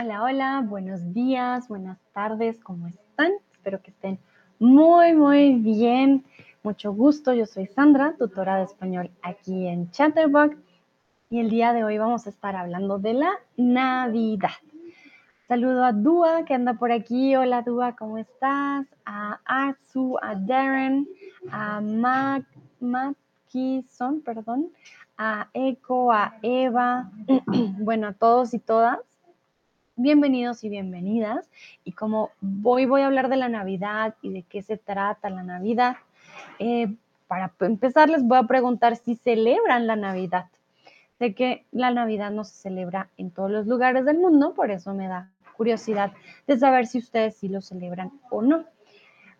Hola, hola, buenos días, buenas tardes, ¿cómo están? Espero que estén muy, muy bien. Mucho gusto, yo soy Sandra, tutora de español aquí en Chatterbox y el día de hoy vamos a estar hablando de la Navidad. Saludo a Dua que anda por aquí. Hola Dua, ¿cómo estás? A Atsu, a Darren, a Mac, Mackison, perdón, a Echo, a Eva, bueno, a todos y todas. Bienvenidos y bienvenidas. Y como hoy voy a hablar de la Navidad y de qué se trata la Navidad, eh, para empezar les voy a preguntar si celebran la Navidad. Sé que la Navidad no se celebra en todos los lugares del mundo, por eso me da curiosidad de saber si ustedes sí lo celebran o no.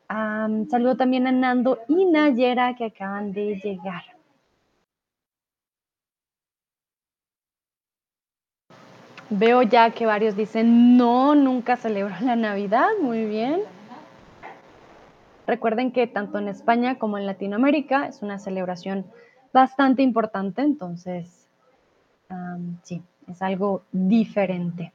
saludo también a Nando y Nayera que acaban de llegar. Veo ya que varios dicen, no, nunca celebro la Navidad. Muy bien. Recuerden que tanto en España como en Latinoamérica es una celebración bastante importante, entonces, sí, es algo diferente.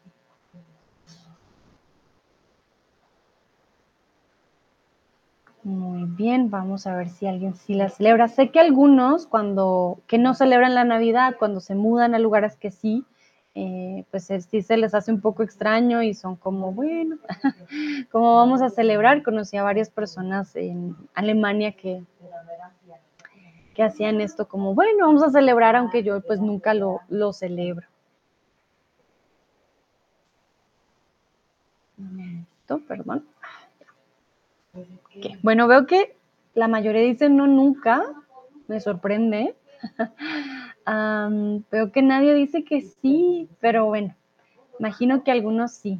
Muy bien, vamos a ver si alguien sí la celebra. Sé que algunos cuando que no celebran la Navidad, cuando se mudan a lugares que sí, eh, pues sí se les hace un poco extraño y son como, bueno, ¿cómo vamos a celebrar? Conocí a varias personas en Alemania que, que hacían esto como, bueno, vamos a celebrar aunque yo pues nunca lo, lo celebro. Esto, perdón. Bueno, veo que la mayoría dicen no nunca, me sorprende. veo que nadie dice que sí, pero bueno, imagino que algunos sí.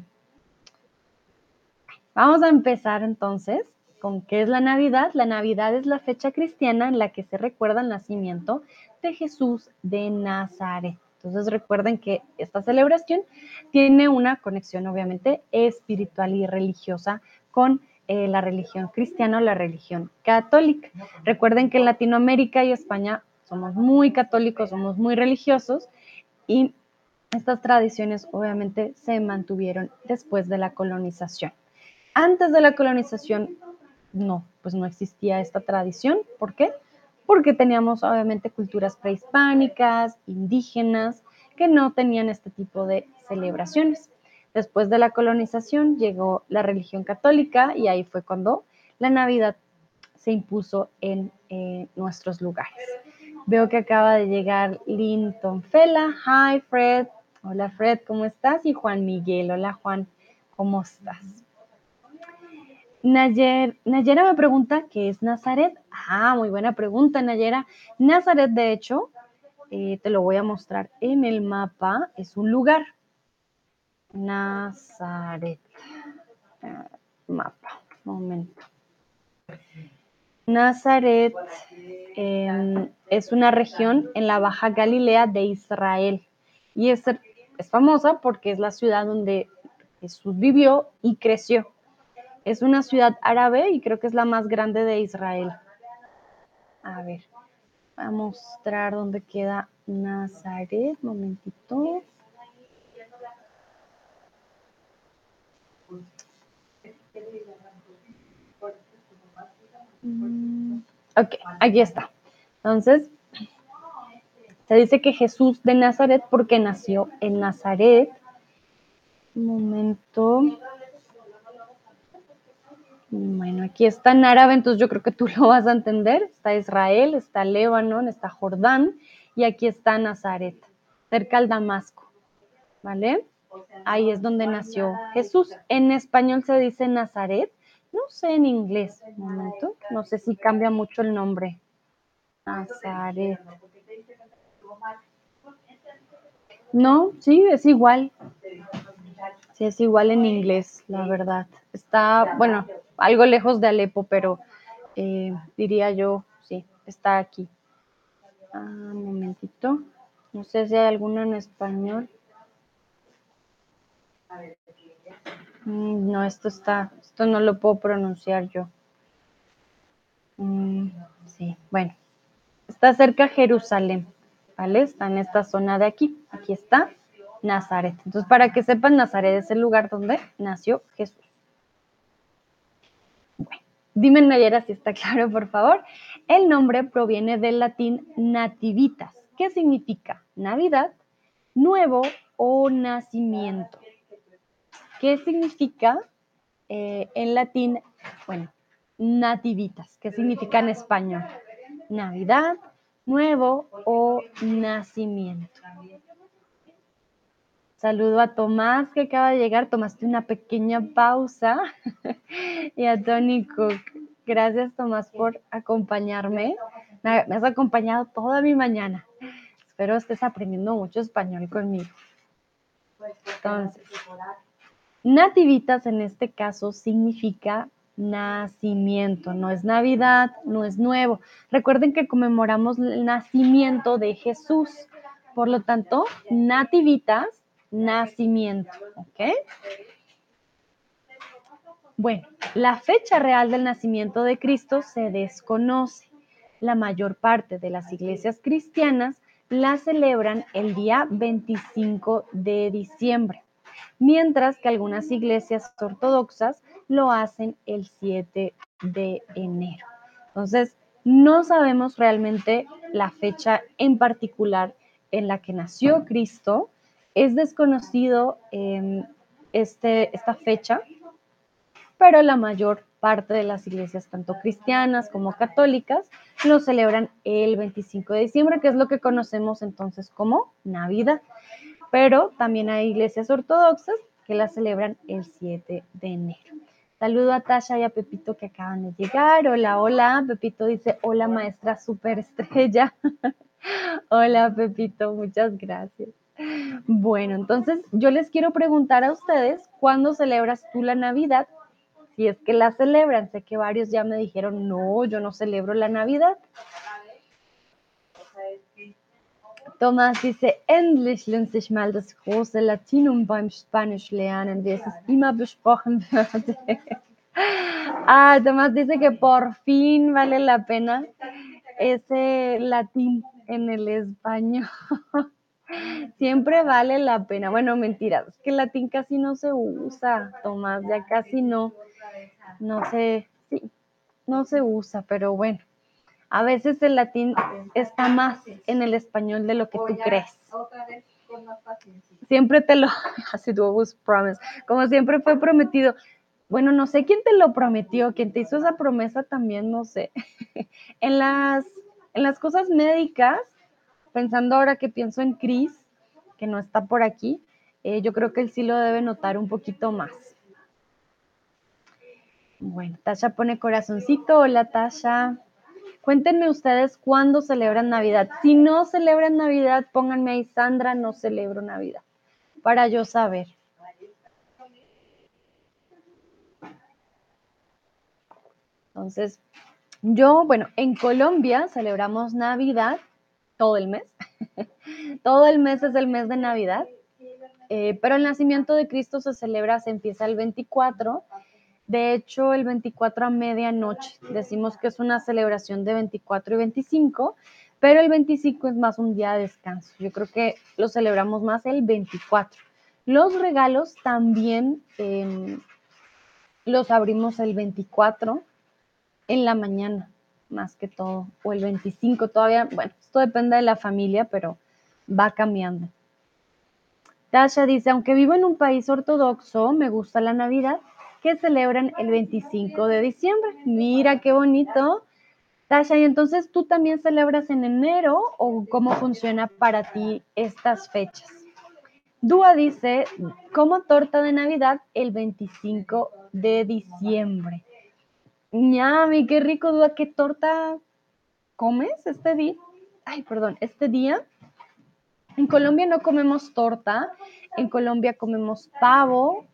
Vamos a empezar entonces con qué es la Navidad. La Navidad es la fecha cristiana en la que se recuerda el nacimiento de Jesús de Nazaret. Entonces recuerden que esta celebración tiene una conexión obviamente espiritual y religiosa con eh, la religión cristiana o la religión católica. Recuerden que en Latinoamérica y España somos muy católicos, somos muy religiosos y estas tradiciones obviamente se mantuvieron después de la colonización. Antes de la colonización, no, pues no existía esta tradición. ¿Por qué? Porque teníamos obviamente culturas prehispánicas, indígenas, que no tenían este tipo de celebraciones. Después de la colonización llegó la religión católica y ahí fue cuando la Navidad se impuso en eh, nuestros lugares. Veo que acaba de llegar Linton Fela. Hi Fred. Hola Fred, ¿cómo estás? Y Juan Miguel. Hola Juan, ¿cómo estás? Nayer, Nayera me pregunta qué es Nazaret. Ah, muy buena pregunta, Nayera. Nazaret, de hecho, eh, te lo voy a mostrar en el mapa, es un lugar. Nazaret. Ah, mapa, momento. Nazaret em, es una región en la Baja Galilea de Israel y es, es famosa porque es la ciudad donde Jesús vivió y creció. Es una ciudad árabe y creo que es la más grande de Israel. A ver, voy a mostrar dónde queda Nazaret. Momentito. Mm, ok, aquí está. Entonces, se dice que Jesús de Nazaret, porque nació en Nazaret. Un momento. Bueno, aquí está en árabe, entonces yo creo que tú lo vas a entender. Está Israel, está Líbano, está Jordán y aquí está Nazaret, cerca al Damasco. ¿Vale? Ahí es donde nació Jesús. En español se dice Nazaret. No sé en inglés, un momento. No sé si cambia mucho el nombre. Nazaret. No, sí, es igual. Sí, es igual en inglés, la verdad. Está, bueno, algo lejos de Alepo, pero eh, diría yo, sí, está aquí. Ah, un momentito. No sé si hay alguno en español. Mm, no, esto está, esto no lo puedo pronunciar yo. Mm, sí, bueno. Está cerca Jerusalén, ¿vale? Está en esta zona de aquí. Aquí está Nazaret. Entonces, para que sepan, Nazaret es el lugar donde nació Jesús. Bueno, dime Nayera si está claro, por favor. El nombre proviene del latín nativitas, que significa Navidad, nuevo o nacimiento. ¿Qué significa eh, en latín? Bueno, nativitas. ¿Qué significa en español? Navidad, nuevo o nacimiento. Saludo a Tomás que acaba de llegar. Tomaste una pequeña pausa. y a Tony Cook. Gracias Tomás por acompañarme. Me has acompañado toda mi mañana. Espero estés aprendiendo mucho español conmigo. Entonces, nativitas en este caso significa nacimiento, no es Navidad, no es nuevo. Recuerden que conmemoramos el nacimiento de Jesús, por lo tanto, nativitas, nacimiento, ¿ok? Bueno, la fecha real del nacimiento de Cristo se desconoce. La mayor parte de las iglesias cristianas la celebran el día 25 de diciembre, mientras que algunas iglesias ortodoxas lo hacen el 7 de enero. Entonces, no sabemos realmente la fecha en particular en la que nació Cristo. Es desconocido em, este, esta fecha, pero la mayor parte de las iglesias, tanto cristianas como católicas, lo celebran el 25 de diciembre, que es lo que conocemos entonces como Navidad. Pero también hay iglesias ortodoxas que la celebran el 7 de enero. Saludo a Tasha y a Pepito que acaban de llegar. Hola, hola. Pepito dice, hola maestra superestrella. hola Pepito, muchas gracias. Bueno, entonces yo les quiero preguntar a ustedes, ¿cuándo celebras tú la Navidad? Si es que la celebran. Sé que varios ya me dijeron, no, yo no celebro la Navidad. Tomás dice, endlich lohnt sich mal das große Latinum beim Spanisch lernen, wie es immer besprochen wird. ah, Tomás dice que por fin vale la pena ese latín en el español. Siempre vale la pena. Bueno, mentira, es que el latín casi no se usa, Tomás, ya casi no, no sé, sí, no se usa, pero bueno. A veces el latín está más en el español de lo que tú crees. Siempre te lo, así promise, como siempre fue prometido. Bueno, no sé quién te lo prometió, quién te hizo esa promesa también, no sé. En las, en las cosas médicas, pensando ahora que pienso en Chris, que no está por aquí, eh, yo creo que él sí lo debe notar un poquito más. Bueno, Tasha pone corazoncito. Hola, Tasha. Cuéntenme ustedes cuándo celebran Navidad. Si no celebran Navidad, pónganme ahí, Sandra, no celebro Navidad, para yo saber. Entonces, yo, bueno, en Colombia celebramos Navidad todo el mes. todo el mes es el mes de Navidad. Eh, pero el nacimiento de Cristo se celebra, se empieza el 24 de hecho, el 24 a medianoche decimos que es una celebración de 24 y 25, pero el 25 es más un día de descanso. Yo creo que lo celebramos más el 24. Los regalos también em, los abrimos el 24 en la mañana, más que todo, o el 25 todavía. Bueno, esto depende de la familia, pero va cambiando. Tasha dice, aunque vivo en un país ortodoxo, me gusta la Navidad que celebran el 25 de diciembre. Mira qué bonito. Tasha, ¿y entonces tú también celebras en enero o cómo funciona para ti estas fechas? Dúa dice, como torta de Navidad el 25 de diciembre. Ñami, qué rico, Dúa, ¿qué torta comes este día? Ay, perdón, este día. En Colombia no comemos torta, en Colombia comemos pavo,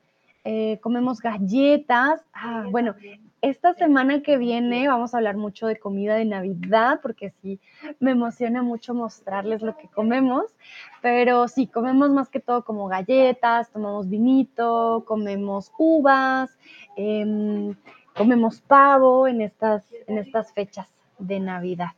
eh, comemos galletas. Ah, bueno, esta semana que viene vamos a hablar mucho de comida de Navidad, porque sí, me emociona mucho mostrarles lo que comemos, pero sí, comemos más que todo como galletas, tomamos vinito, comemos uvas, em, comemos pavo en estas, en estas fechas de Navidad.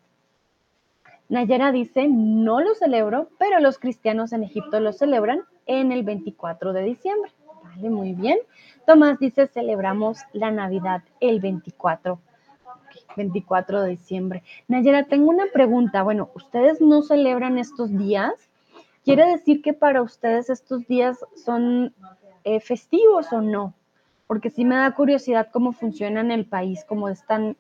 Nayera dice, no lo celebro, pero los cristianos en Egipto lo celebran en el 24 de diciembre. Vale, muy bien. Tomás dice, celebramos la Navidad el 24. 24 de diciembre. Nayera, tengo una pregunta. Bueno, ¿ustedes no celebran estos días? ¿Quiere decir que para ustedes estos días son eh, festivos o no? Porque sí me da curiosidad cómo funciona en el país, cómo están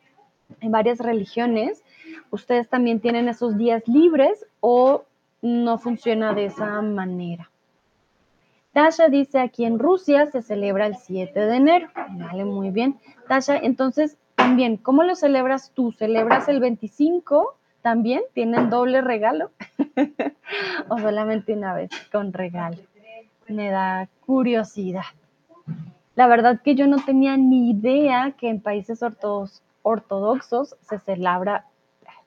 en varias religiones. ¿Ustedes también tienen esos días libres o no funciona de esa manera? Tasha dice, aquí en Rusia se celebra el 7 de enero. Vale, muy bien. Tasha, entonces, también, ¿cómo lo celebras tú? ¿Celebras el 25 también? ¿Tienen doble regalo? ¿O solamente una vez con regalo? Me da curiosidad. La verdad que yo no tenía ni idea que en países ortodoxos se celebra,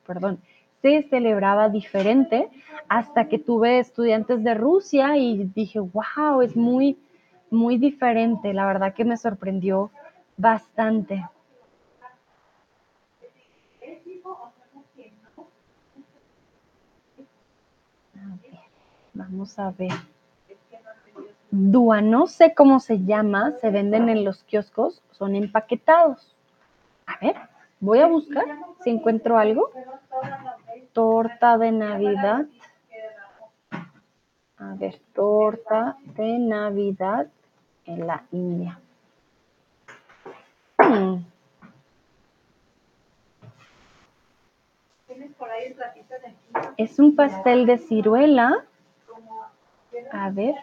perdón, se celebraba diferente hasta que tuve estudiantes de Rusia y dije, wow, es muy, muy diferente. La verdad que me sorprendió bastante. vamos a ver. Dúa, no sé cómo se llama, se venden en los kioscos, son empaquetados. A ver, voy a buscar si encuentro algo. Torta de Navidad. A ver, torta de Navidad en la India. Es un pastel de ciruela. A ver.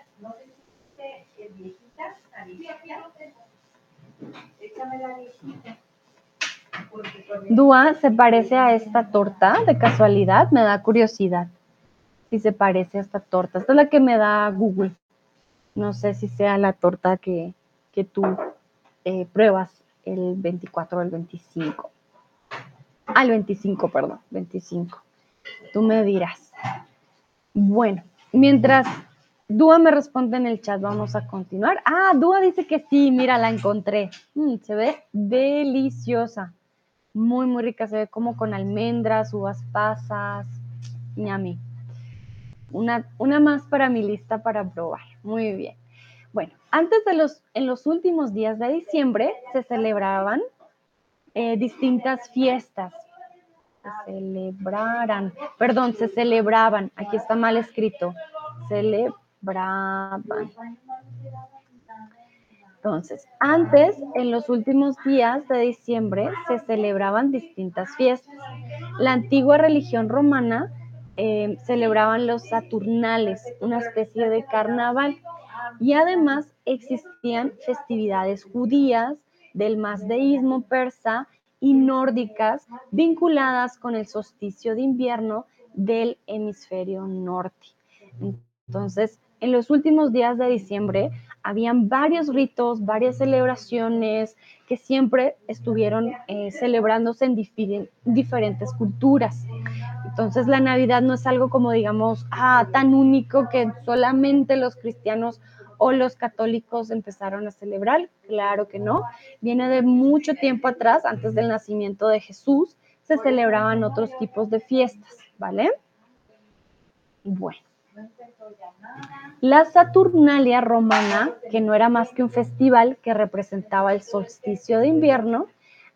Dúa se parece a esta torta de casualidad, me da curiosidad si se parece a esta torta. Esta es la que me da Google. No sé si sea la torta que, tú eh, pruebas el 24 o el 25. Al 25, perdón, 25. Tú me dirás. Bueno, mientras Dúa me responde en el chat, vamos a continuar. Ah, Dúa dice que sí, mira, la encontré. Mm, se ve deliciosa. Muy, muy rica. Se ve como con almendras, uvas pasas. Ñami. Una, una más para mi lista para probar. Muy bien. Bueno, antes de los, en los últimos días de diciembre se celebraban eh, distintas fiestas. Se celebraran, perdón, se celebraban. Aquí está mal escrito. Celebraban entonces, antes, en los últimos días de diciembre, se celebraban distintas fiestas. La antigua religión romana eh, celebraban los Saturnales, una especie de carnaval, y además existían festividades judías, del mazdeísmo persa y nórdicas vinculadas con el solsticio de invierno del hemisferio norte. Entonces, en los últimos días de diciembre habían varios ritos, varias celebraciones que siempre estuvieron eh, celebrándose en diferentes culturas. Entonces la Navidad no es algo como digamos, ah, tan único que solamente los cristianos o los católicos empezaron a celebrar. Claro que no. Viene de mucho tiempo atrás, antes del nacimiento de Jesús, se celebraban otros tipos de fiestas, ¿vale? Bueno. La Saturnalia romana, que no era más que un festival que representaba el solsticio de invierno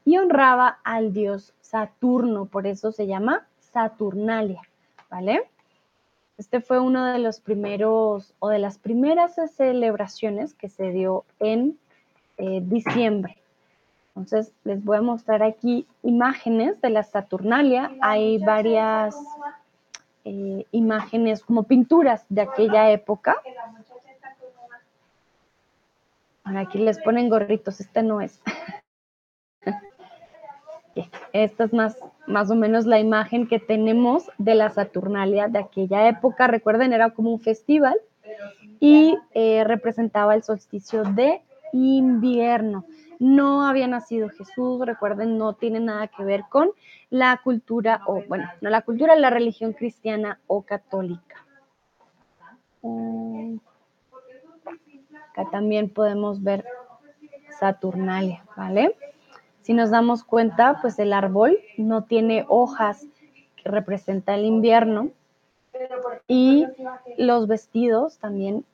y honraba al dios Saturno, por eso se llama Saturnalia, ¿vale? Este fue uno de los primeros o de las primeras celebraciones que se dio en eh, diciembre. Entonces, les voy a mostrar aquí imágenes de la Saturnalia. Hay varias eh, imágenes como pinturas de aquella época. Ahora aquí les ponen gorritos, este no es. Esta es más, más o menos la imagen que tenemos de la Saturnalia de aquella época. Recuerden, era como un festival y eh, representaba el solsticio de invierno no había nacido Jesús, recuerden, no tiene nada que ver con la cultura, o bueno, no la cultura, la religión cristiana o católica. Mm. Acá también podemos ver Saturnalia, ¿vale? Si nos damos cuenta, pues el árbol no tiene hojas que representa el invierno y los vestidos también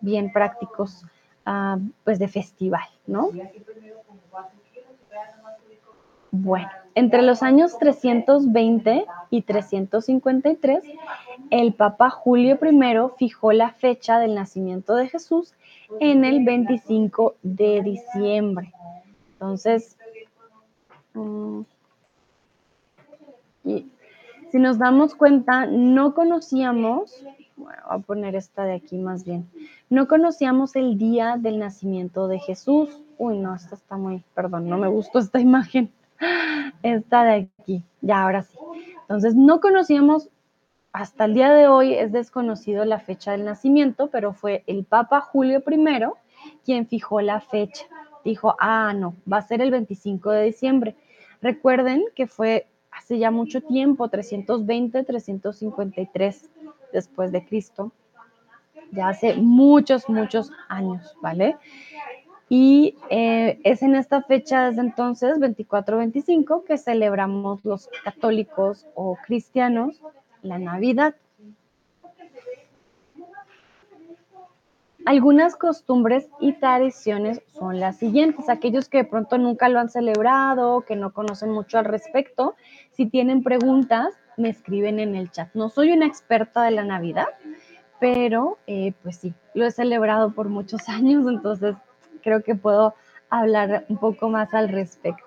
bien prácticos, ah, pues de festival, ¿no? Bueno, entre los años 320 y 353, el Papa Julio I fijó la fecha del nacimiento de Jesús en el 25 de diciembre. Entonces, mm, si nos damos cuenta, no conocíamos, voy a poner esta de aquí más bien, no conocíamos el día del nacimiento de Jesús. Uy, no, esta está muy, perdón, no me gustó esta imagen. Esta de aquí, ya ahora sí. Entonces, no conocíamos, hasta el día de hoy es desconocido la fecha del nacimiento, pero fue el Papa Julio I quien fijó la fecha. Dijo, ah, no, va a ser el 25 de diciembre. Recuerden que fue hace ya mucho tiempo, 320, 353 después de Cristo, ya hace muchos, muchos años, ¿vale? Y eh, es en esta fecha desde entonces, 24-25, que celebramos los católicos o cristianos la Navidad. Algunas costumbres y tradiciones son las siguientes. Aquellos que de pronto nunca lo han celebrado, que no conocen mucho al respecto, si tienen preguntas, me escriben en el chat. No soy una experta de la Navidad, pero eh, pues sí, lo he celebrado por muchos años, entonces creo que puedo hablar un poco más al respecto.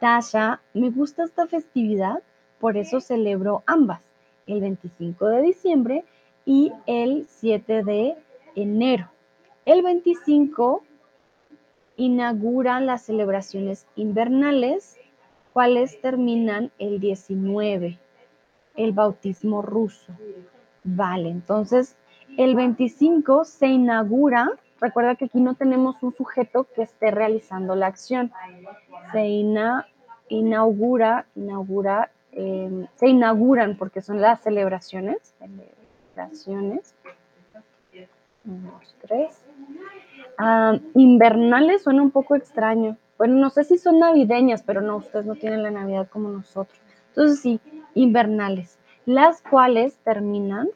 Tasha, me gusta esta festividad, por eso celebro ambas, el 25 de diciembre y el 7 de enero. El 25 inaugura las celebraciones invernales, cuales terminan el 19, el bautismo ruso. Vale, entonces el 25 se inaugura Recuerda que aquí no tenemos un sujeto que esté realizando la acción. Se inaugura, inaugura, em, se inauguran porque son las celebraciones. Celebraciones. tres. Ah, invernales suena un poco extraño. Bueno, no sé si son navideñas, pero no, ustedes no tienen la Navidad como nosotros. Entonces sí, invernales, las cuales terminan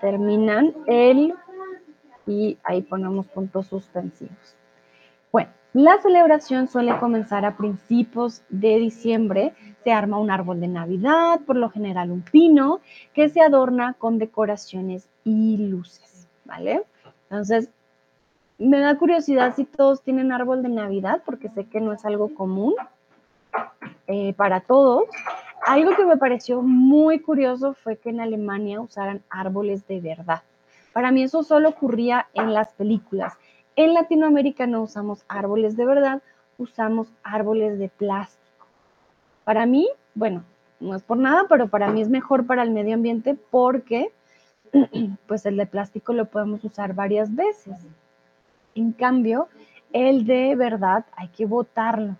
terminan el y ahí ponemos puntos suspensivos. Bueno, la celebración suele comenzar a principios de diciembre. Se arma un árbol de Navidad, por lo general un pino, que se adorna con decoraciones y luces, ¿vale? Entonces, me da curiosidad si todos tienen árbol de Navidad, porque sé que no es algo común eh, para todos. Algo que me pareció muy curioso fue que en Alemania usaran árboles de verdad. Para mí eso solo ocurría en las películas. En Latinoamérica no usamos árboles de verdad, usamos árboles de plástico. Para mí, bueno, no es por nada, pero para mí es mejor para el medio ambiente porque pues el de plástico lo podemos usar varias veces. En cambio, el de verdad hay que botarlo.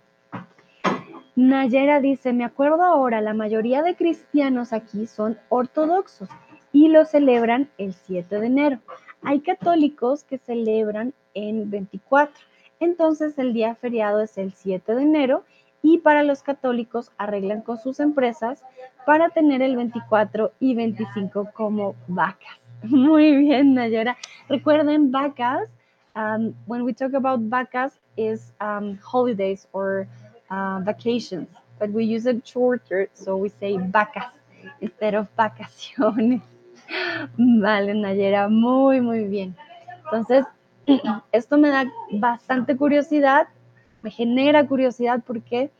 Nayera dice, me acuerdo ahora, la mayoría de cristianos aquí son ortodoxos y lo celebran el 7 de enero. Hay católicos que celebran en 24. Entonces el día feriado es el 7 de enero y para los católicos arreglan con sus empresas para tener el 24 y 25 como vacas. Muy bien, Nayera. Recuerden, vacas, um, when we talk about vacas, is um, holidays or uh, vacations, but we use it shorter, so we say vacas instead of vacaciones. Vale, Nayera, muy, muy bien. Entonces, esto me da bastante curiosidad, me genera curiosidad porque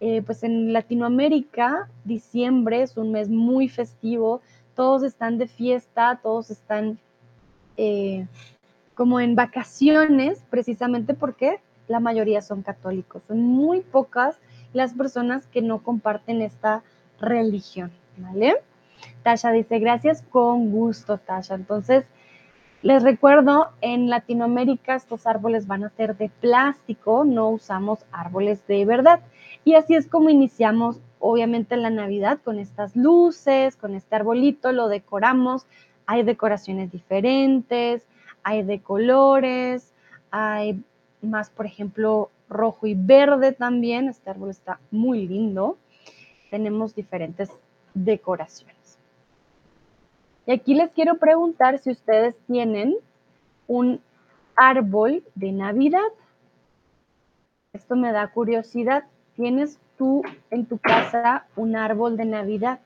eh, pues en Latinoamérica diciembre es un mes muy festivo, todos están de fiesta, todos están eh, como en vacaciones, precisamente porque la mayoría son católicos. Son muy pocas las personas que no comparten esta religión, ¿vale? Tasha dice, gracias, con gusto, Tasha. Entonces, les recuerdo, en Latinoamérica estos árboles van a ser de plástico, no usamos árboles de verdad. Y así es como iniciamos, obviamente, la Navidad con estas luces, con este arbolito, lo decoramos. Hay decoraciones diferentes, hay de colores, hay más, por ejemplo, rojo y verde también. Este árbol está muy lindo. Tenemos diferentes decoraciones. Y aquí les quiero preguntar si ustedes tienen un árbol de Navidad. Esto me da curiosidad. ¿Tienes tú en tu casa un árbol de Navidad?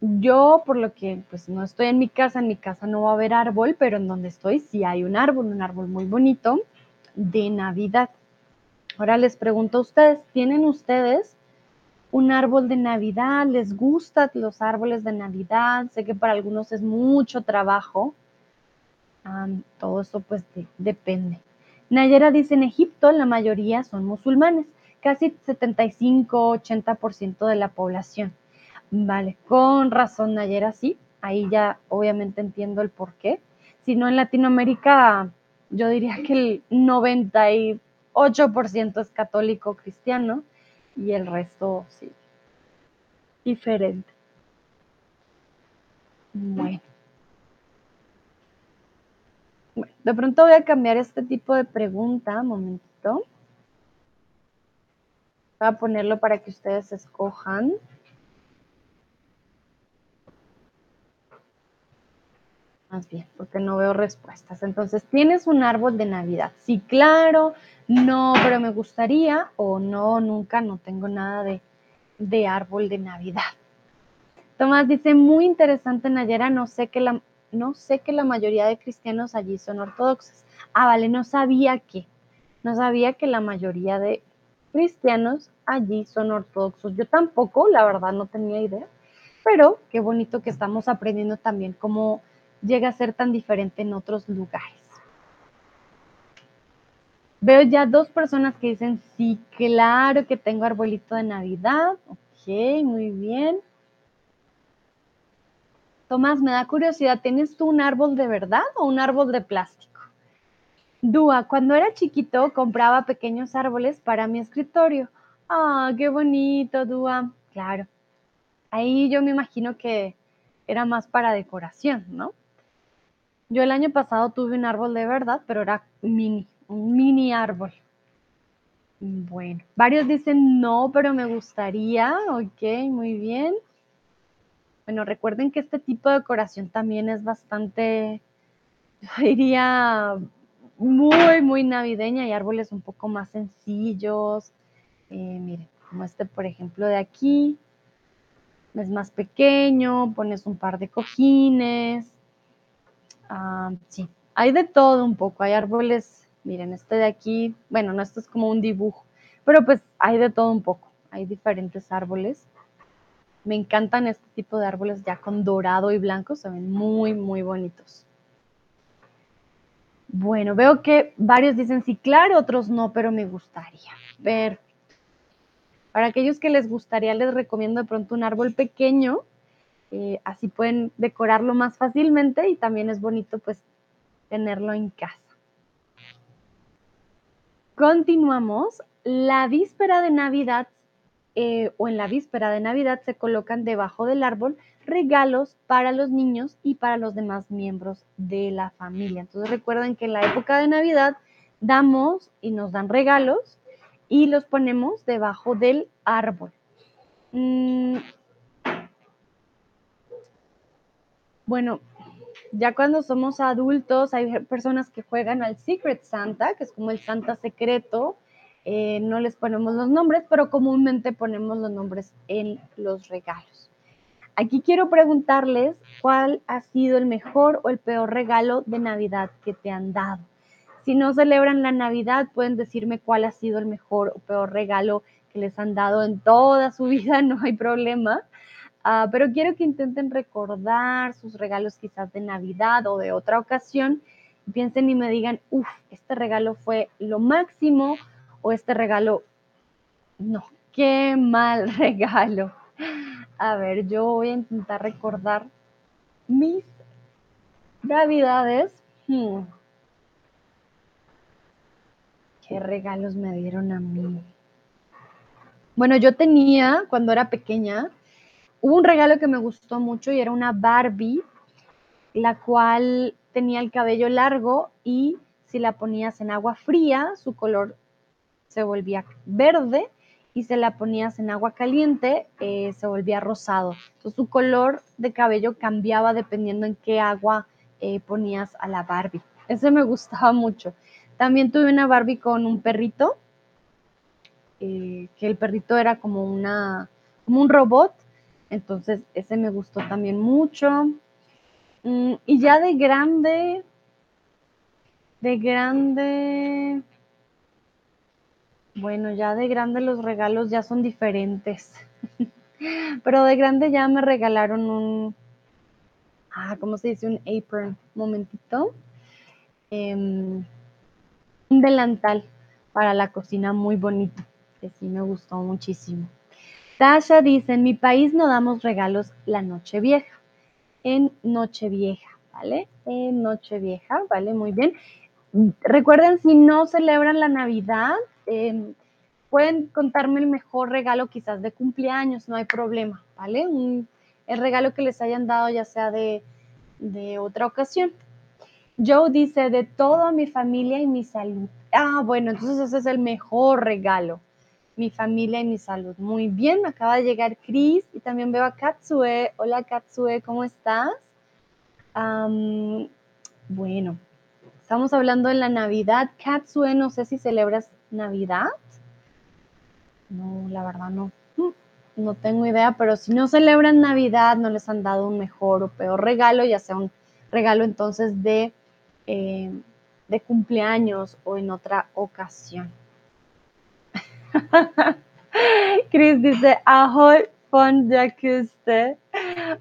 Yo, por lo que pues no estoy en mi casa, en mi casa no va a haber árbol, pero en donde estoy sí hay un árbol, un árbol muy bonito de Navidad. Ahora les pregunto a ustedes, ¿tienen ustedes un árbol de Navidad? ¿Les gustan los árboles de Navidad? Sé que para algunos es mucho trabajo. todo eso pues depende. Nayera dice, en Egipto la mayoría son musulmanes, casi 75-80% de la población. Vale, con razón Nayera, sí, ahí ya obviamente entiendo el por qué. Si no en Latinoamérica, yo diría que el 98% es católico cristiano y el resto sí, diferente. Bueno. Bueno, de pronto voy a cambiar este tipo de pregunta, un momentito. Voy a ponerlo para que ustedes escojan. Más bien, porque no veo respuestas. Entonces, ¿tienes un árbol de Navidad? Sí, claro. No, pero me gustaría. O no, nunca, no tengo nada de, de árbol de Navidad. Tomás dice, muy interesante, Nayera. No sé que la no sé que la mayoría de cristianos allí son ortodoxos. Ah, vale, no sabía que, no sabía que la mayoría de cristianos allí son ortodoxos. Yo tampoco, la verdad, no tenía idea, pero qué bonito que estamos aprendiendo también cómo llega a ser tan diferente en otros lugares. Veo ya dos personas que dicen, sí, claro que tengo arbolito de Navidad. Ok, muy bien. Tomás, me da curiosidad, ¿tienes tú un árbol de verdad o un árbol de plástico? Dúa, cuando era chiquito compraba pequeños árboles para mi escritorio. Ah, qué bonito, Dúa. Claro. Ahí yo me imagino que era más para decoración, ¿no? Yo el año pasado tuve un árbol de verdad, pero era mini, un mini árbol. Bueno, varios dicen no, pero me gustaría. Ok, muy bien. Bueno, recuerden que este tipo de decoración también es bastante, yo diría, muy, muy navideña. Hay árboles un poco más sencillos. Eh, miren, como este, por ejemplo, de aquí. Es más pequeño, pones un par de cojines. Ah, sí, hay de todo un poco. Hay árboles, miren, este de aquí, bueno, no, esto es como un dibujo, pero pues hay de todo un poco. Hay diferentes árboles. Me encantan este tipo de árboles ya con dorado y blanco, se ven muy, muy bonitos. Bueno, veo que varios dicen sí, claro, otros no, pero me gustaría. Ver. Para aquellos que les gustaría, les recomiendo de pronto un árbol pequeño, eh, así pueden decorarlo más fácilmente y también es bonito pues tenerlo en casa. Continuamos. La víspera de Navidad eh, o en la víspera de Navidad se colocan debajo del árbol regalos para los niños y para los demás miembros de la familia. Entonces recuerden que en la época de Navidad damos y nos dan regalos y los ponemos debajo del árbol. Mm. Bueno, ya cuando somos adultos hay personas que juegan al Secret Santa, que es como el Santa secreto, eh, no les ponemos los nombres, pero comúnmente ponemos los nombres en los regalos. Aquí quiero preguntarles cuál ha sido el mejor o el peor regalo de Navidad que te han dado. Si no celebran la Navidad, pueden decirme cuál ha sido el mejor o peor regalo que les han dado en toda su vida, no hay problema. Ah, pero quiero que intenten recordar sus regalos quizás de Navidad o de otra ocasión. Piensen y me digan, uff, este regalo fue lo máximo o este regalo, no, qué mal regalo. A ver, yo voy a intentar recordar mis navidades. Hmm. ¿Qué regalos me dieron a mí? Bueno, yo tenía, cuando era pequeña, hubo un regalo que me gustó mucho y era una Barbie, la cual tenía el cabello largo y si la ponías en agua fría, su color se volvía verde y se la ponías en agua caliente, eh, se volvía rosado. Entonces su color de cabello cambiaba dependiendo en qué agua eh, ponías a la Barbie. Ese me gustaba mucho. También tuve una Barbie con un perrito, eh, que el perrito era como, una, como un robot. Entonces ese me gustó también mucho. Mm, y ya de grande, de grande, bueno, ya de grande los regalos ya son diferentes. Pero de grande ya me regalaron un, ah, ¿cómo se dice? Un apron, momentito. Em, un delantal para la cocina muy bonito, que sí me gustó muchísimo. Tasha dice, en mi país no damos regalos la noche vieja. En noche vieja, ¿vale? En noche vieja, ¿vale? Muy bien. Recuerden, si no celebran la Navidad, em, pueden contarme el mejor regalo quizás de cumpleaños, no hay problema, ¿vale? el regalo que les hayan dado ya sea de, de otra ocasión. Joe dice, de toda mi familia y mi salud. Ah, bueno, entonces ese es el mejor regalo. Mi familia y mi salud. Muy bien, acaba de llegar Chris y también veo a Katsue. Hola Katsue, ¿cómo estás? bueno, estamos hablando de la Navidad. Katsue, no sé si celebras Navidad. No, la verdad no. Mm, no tengo idea, pero si no celebran Navidad, no les han dado un mejor o peor regalo, ya sea un regalo entonces de eh, de cumpleaños o en otra ocasión. Chris dice, ahoy, fun usted.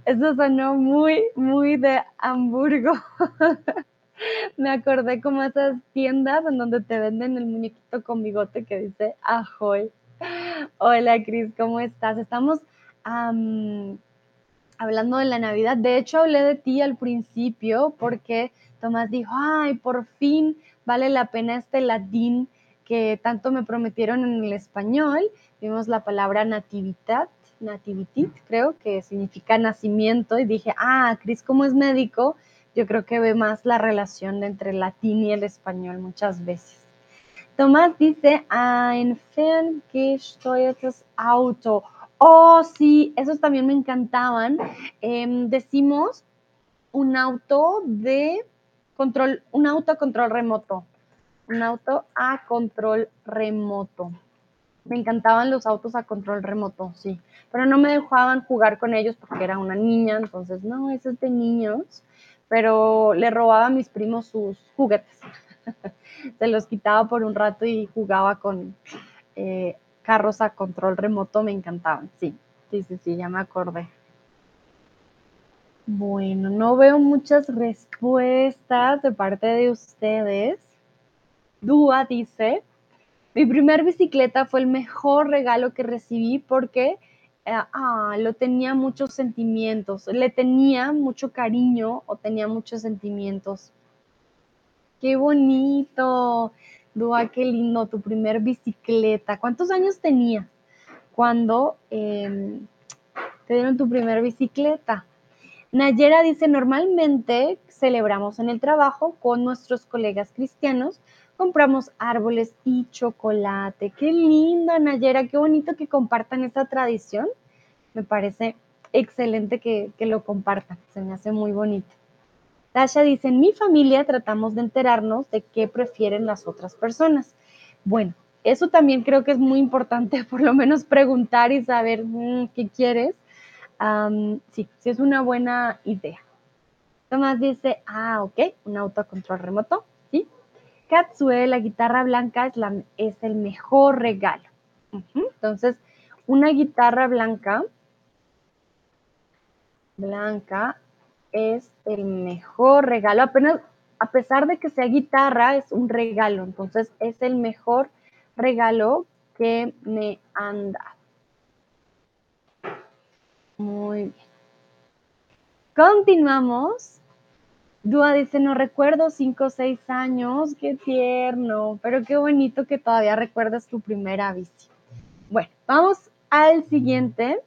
Eso sonó muy, muy de Hamburgo. Me acordé como esas tiendas en donde te venden el muñequito con bigote que dice ahoy. Hola Cris, ¿cómo estás? Estamos hablando de la Navidad. De hecho, hablé de ti al principio porque Tomás dijo, ay, por fin vale la pena este latín que tanto me prometieron en el español. Vimos la palabra natividad, nativitit, creo que significa nacimiento, y dije, ah, Cris, como es médico, yo creo que ve más la relación entre el latín y el español muchas veces. Tomás dice, ein ferngesteuertes Auto. Oh, sí, esos también me encantaban. Em, decimos un auto de control, un auto a control remoto. Un auto a control remoto. Me encantaban los autos a control remoto, sí. Pero no me dejaban jugar con ellos porque era una niña, entonces, no, eso es de niños. Pero le robaba a mis primos sus juguetes. Se los quitaba por un rato y jugaba con eh, carros a control remoto, me encantaban, sí. Sí, sí, sí, ya me acordé. Bueno, no veo muchas respuestas de parte de ustedes. Dúa dice, mi primer bicicleta fue el mejor regalo que recibí porque eh, ah, lo tenía muchos sentimientos, le tenía mucho cariño o tenía muchos sentimientos. Qué bonito, Dúa, qué lindo, tu primer bicicleta. ¿Cuántos años tenías cuando em, te dieron tu primer bicicleta? Nayera dice, normalmente celebramos en el trabajo con nuestros colegas cristianos, compramos árboles y chocolate. Qué linda, Nayera, qué bonito que compartan esta tradición. Me parece excelente que, que lo compartan, se me hace muy bonito. Tasha dice, en mi familia tratamos de enterarnos de qué prefieren las otras personas. Bueno, eso también creo que es muy importante, por lo menos preguntar y saber mm, qué quieres sí, sí es una buena idea. Tomás dice, ah, ok, un autocontrol remoto. Katsue, la guitarra blanca es, la, es el mejor regalo. Entonces, una guitarra blanca, blanca es el mejor regalo. Apenas, a pesar de que sea guitarra, es un regalo. Entonces, es el mejor regalo que me han dado. Muy bien. Continuamos. Dúa dice, no recuerdo cinco o seis años, qué tierno, pero qué bonito que todavía recuerdas tu primera bici. Bueno, vamos al siguiente.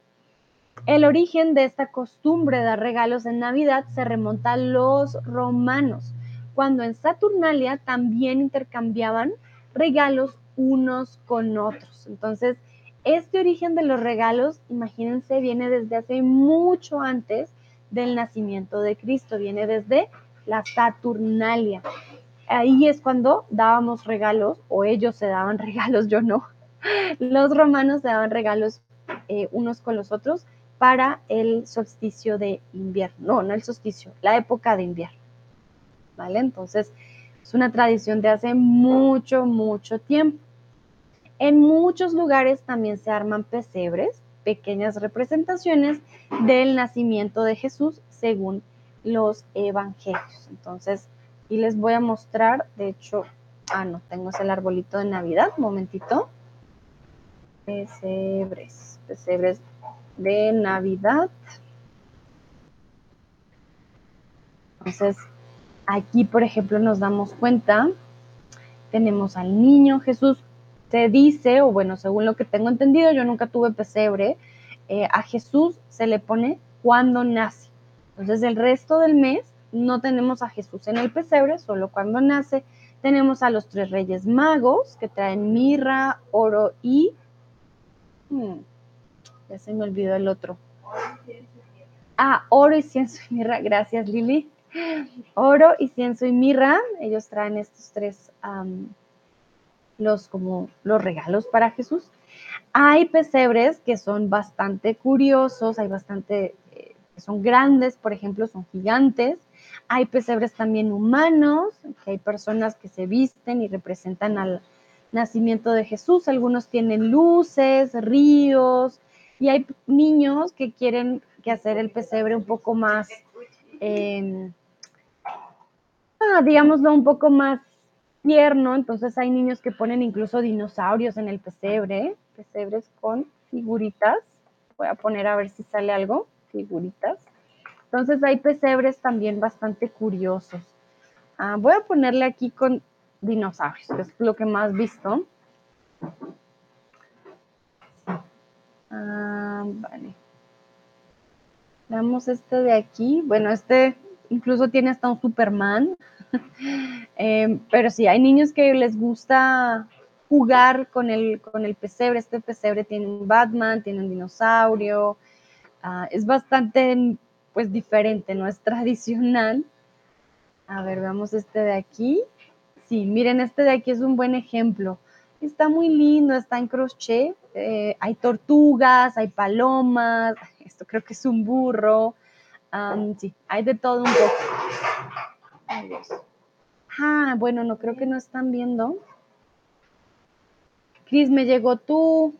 El origen de esta costumbre de dar regalos en Navidad se remonta a los romanos, cuando en Saturnalia también intercambiaban regalos unos con otros. Entonces, este origen de los regalos, imagínense, viene desde hace mucho antes del nacimiento de Cristo, viene desde la Saturnalia. Ahí es cuando dábamos regalos, o ellos se daban regalos, yo no. Los romanos se daban regalos eh, unos con los otros para el solsticio de invierno. No, no el solsticio, la época de invierno. ¿Vale? Entonces, es una tradición de hace mucho, mucho tiempo. En muchos lugares también se arman pesebres, pequeñas representaciones del nacimiento de Jesús según los evangelios. Entonces, y les voy a mostrar, de hecho, ah, no, tengo el arbolito de Navidad, momentito. Pesebres, pesebres de Navidad. Entonces, aquí, por ejemplo, nos damos cuenta, tenemos al niño Jesús se dice, o bueno, según lo que tengo entendido, yo nunca tuve pesebre, eh, a Jesús se le pone cuando nace. Entonces el resto del mes no tenemos a Jesús en el pesebre, solo cuando nace. Tenemos a los tres reyes magos que traen mirra, oro y... Hmm, ya se me olvidó el otro. Ah, oro y cienzo y mirra. Gracias, Lili. Oro y cienzo y mirra. Ellos traen estos tres los, como los regalos para Jesús. Hay pesebres que son bastante curiosos, hay bastante, son grandes, por ejemplo, son gigantes. Hay pesebres también humanos, que hay personas que se visten y representan al nacimiento de Jesús. Algunos tienen luces, ríos, y hay niños que quieren que hacer el pesebre un poco más, em, ah, digámoslo, un poco más tierno, entonces hay niños que ponen incluso dinosaurios en el pesebre, pesebres con figuritas. Voy a poner a ver si sale algo, figuritas. Entonces hay pesebres también bastante curiosos. Ah, voy a ponerle aquí con dinosaurios, que es lo que más visto. Ah, vale. Veamos este de aquí. Bueno, este incluso tiene hasta un Superman. Eh, pero sí, hay niños que les gusta jugar con el, con el pesebre. Este pesebre tiene un Batman, tiene un dinosaurio. Ah, es bastante, pues, diferente, no es tradicional. A ver, veamos este de aquí. Sí, miren, este de aquí es un buen ejemplo. Está muy lindo, está en crochet. Eh, hay tortugas, hay palomas. Esto creo que es un burro. sí, hay de todo un poco. Ah, bueno, no creo que no están viendo. Cris, me llegó tu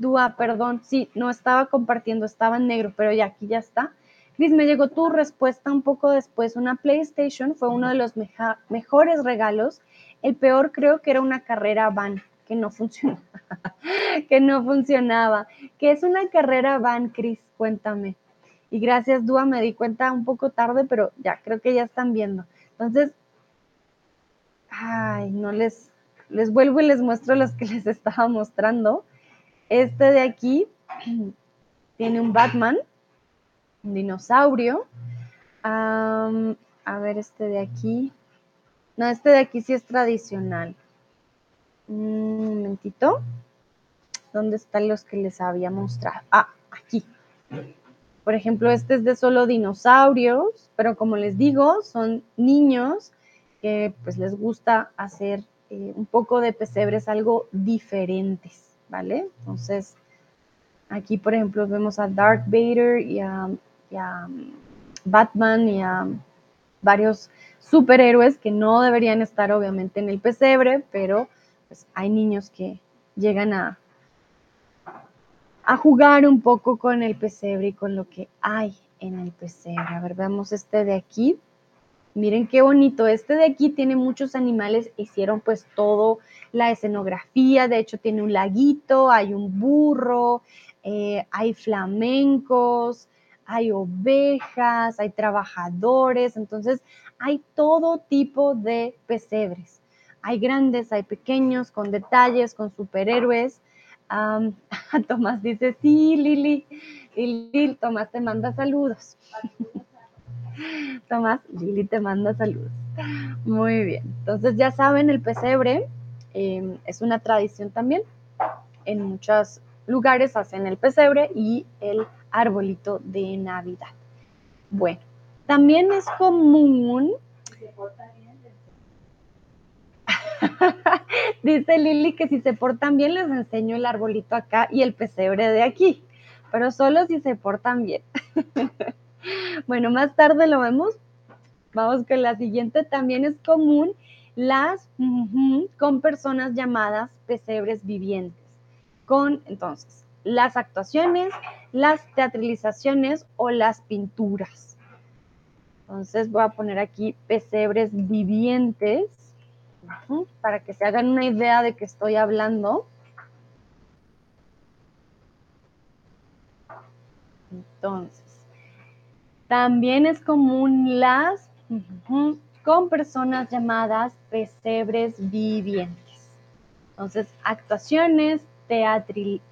Dúa, perdón, sí, no estaba compartiendo, estaba en negro, pero ya aquí ya está. Cris, me llegó tu respuesta un poco después. Una PlayStation fue uno de los mejores regalos. El peor creo que era una carrera van, que no funcionaba. que no funcionaba. ¿Qué es una carrera van, Cris? Cuéntame. Y gracias, Dúa, me di cuenta un poco tarde, pero ya creo que ya están viendo. Entonces, ay, no les, les vuelvo y les muestro los que les estaba mostrando. Este de aquí tiene un Batman, un dinosaurio. a ver, este de aquí. No, este de aquí sí es tradicional. Un momentito. ¿Dónde están los que les había mostrado? Ah, aquí. Por ejemplo, este es de solo dinosaurios, pero como les digo, son niños que pues les gusta hacer eh, un poco de pesebres algo diferentes, ¿vale? Entonces, aquí por ejemplo vemos a Darth Vader y a, um, Batman y a varios superhéroes que no deberían estar obviamente en el pesebre, pero pues hay niños que llegan a, a jugar un poco con el pesebre y con lo que hay en el pesebre. A ver, veamos este de aquí. Miren qué bonito. Este de aquí tiene muchos animales. Hicieron pues todo la escenografía. De hecho, tiene un laguito, hay un burro, eh, hay flamencos, hay ovejas, hay trabajadores. Entonces, hay todo tipo de pesebres. Hay grandes, hay pequeños, con detalles, con superhéroes. Tomás dice, sí, Lili, Lili, Tomás te manda saludos. Tomás, Lili te manda saludos. Muy bien, entonces ya saben, el pesebre em, es una tradición también. en muchos lugares hacen el pesebre y el arbolito de Navidad. Bueno, también es común Dice Lili que si se portan bien les enseño el arbolito acá y el pesebre de aquí, pero solo si se portan bien. bueno, más tarde lo vemos. Vamos con la siguiente. También es común las con personas llamadas pesebres vivientes. Con entonces las actuaciones, las teatralizaciones o las pinturas. Entonces voy a poner aquí pesebres vivientes para que se hagan una idea de qué estoy hablando. Entonces, también es común las con personas llamadas pesebres vivientes. Entonces, actuaciones, teatril,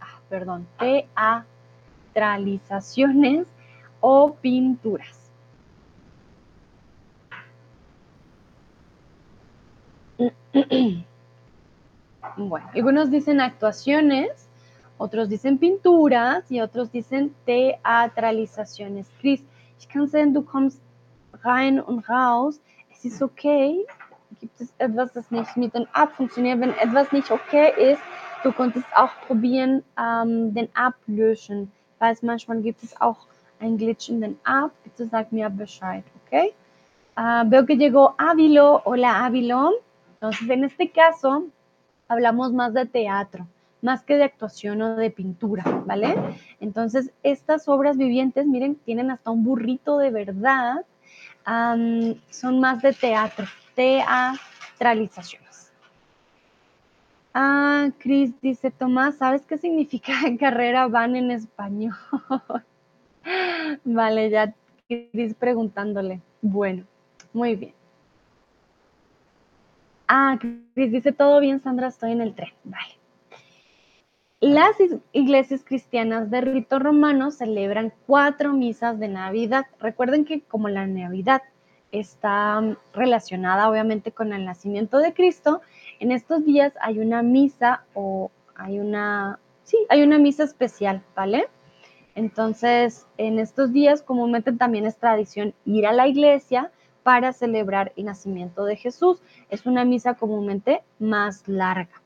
ah, perdón, teatralizaciones o pinturas. bueno, algunos dicen actuaciones, otros dicen pinturas y otros dicen teatralizaciones. Chris, ich kann sehen, du kommst rein und raus. Es ist okay. Gibt es etwas, das nicht mit den App funktioniert? Wenn etwas nicht okay ist, du konntest auch probieren, ähm, den App löschen. Weil manchmal gibt es auch Glitch in den App. Bitte sag okay? Uh, veo que llegó Ávilo. Hola, Ávilo. Entonces, en este caso, hablamos más de teatro, más que de actuación o de pintura, ¿vale? Entonces, estas obras vivientes, miren, tienen hasta un burrito de verdad, son más de teatro, teatralizaciones. Ah, Cris dice, Tomás, ¿sabes qué significa carrera van en español? vale, ya Cris preguntándole. Bueno, muy bien. Ah, Cris dice, todo bien, Sandra, estoy en el tren. Vale. Las iglesias cristianas de rito romano celebran cuatro misas de Navidad. Recuerden que como la Navidad está mm, relacionada obviamente con el nacimiento de Cristo, en estos días hay una misa o hay una, sí, hay una misa especial, ¿vale? Entonces, en estos días comúnmente también es tradición ir a la iglesia para celebrar el nacimiento de Jesús. Es una misa comúnmente más larga.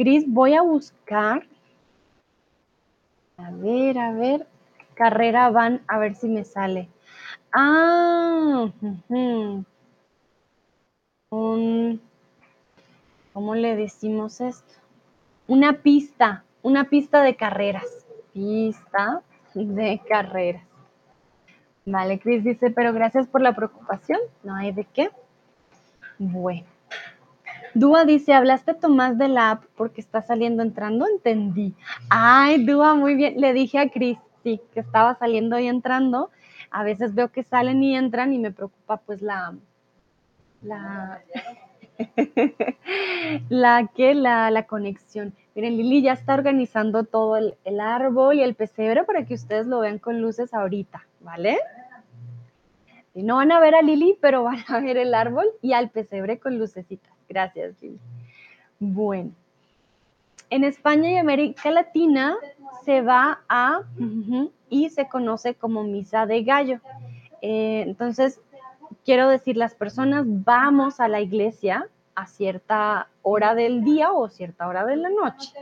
Cris, voy a buscar. A ver, a ver. Carrera van, a ver si me sale. Ah, ¿cómo le decimos esto? Una pista, una pista de carreras. Pista de carreras. Vale, Cris dice, pero gracias por la preocupación. No hay de qué. Bueno. Dúa dice, ¿hablaste Tomás de la app porque está saliendo entrando? Entendí. Ay, Dúa, muy bien. Le dije a Cris, sí, que estaba saliendo y entrando. A veces veo que salen y entran y me preocupa pues la... La... la que la, la, conexión. Miren, Lili ya está organizando todo el, árbol y el pesebre para que ustedes lo vean con luces ahorita, ¿vale? Y no van a ver a Lili, pero van a ver el árbol y al pesebre con lucecitas. Gracias, Lili. Bueno, en España y América Latina se va a y se conoce como misa de gallo. Eh, entonces, quiero decir, las personas vamos a la iglesia a cierta hora del día o cierta hora de la noche,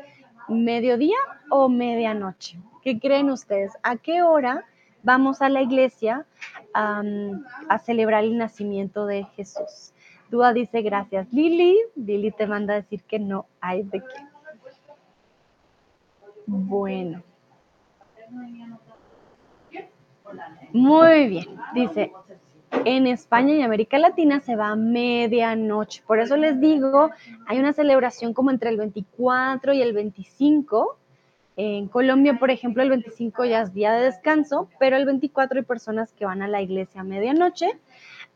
mediodía o medianoche. ¿Qué creen ustedes? ¿A qué hora vamos a la iglesia a celebrar el nacimiento de Jesús. Dúa dice gracias Lili. Lili te manda a decir que no hay de qué. Bueno. Muy bien. Dice, en España y América Latina se va a medianoche. Por eso les digo, hay una celebración como entre el 24 y el 25 en Colombia, por ejemplo, el 25 ya es día de descanso, pero el 24 hay personas que van a la iglesia a medianoche.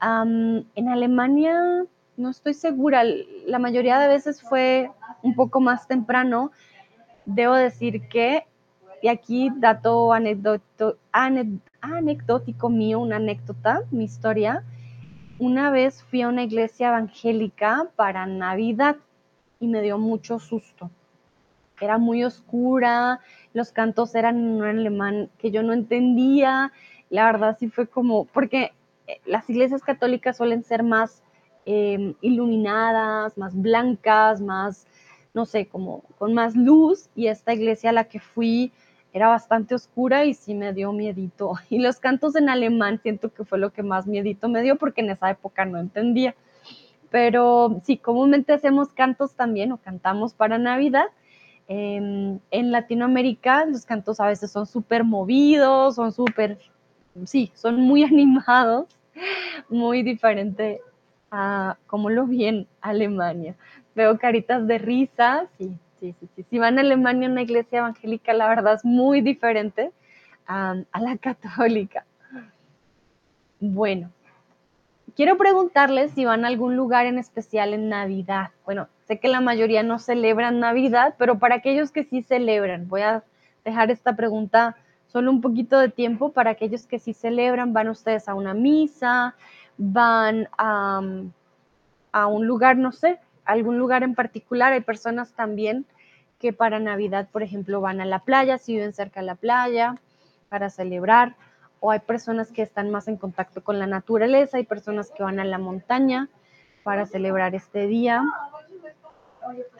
En Alemania, no estoy segura, la mayoría de veces fue un poco más temprano. Debo decir que, y aquí dato anecdótico mío, una anécdota, mi historia, una vez fui a una iglesia evangélica para Navidad y me dio mucho susto. Era muy oscura, los cantos eran en un alemán que yo no entendía. La verdad sí fue como, porque las iglesias católicas suelen ser más em, iluminadas, más blancas, más, no sé, como con más luz. Y esta iglesia a la que fui era bastante oscura y sí me dio miedito. Y los cantos en alemán siento que fue lo que más miedito me dio porque en esa época no entendía. Pero sí, comúnmente hacemos cantos también o cantamos para Navidad. Em, en Latinoamérica los cantos a veces son súper movidos, son súper, sí, son muy animados, muy diferente a como lo vi en Alemania. Veo caritas de risa, sí, sí, sí, sí. Si van a Alemania a una iglesia evangélica, la verdad es muy diferente a la católica. Bueno, quiero preguntarles si van a algún lugar en especial en Navidad. Bueno, sé que la mayoría no celebran Navidad, pero para aquellos que sí celebran, voy a dejar esta pregunta solo un poquito de tiempo. Para aquellos que sí celebran, van ustedes a una misa, van a, a un lugar, no sé, algún lugar en particular. Hay personas también que para Navidad, por ejemplo, van a la playa, si viven cerca de la playa, para celebrar. O hay personas que están más en contacto con la naturaleza, hay personas que van a la montaña para celebrar este día.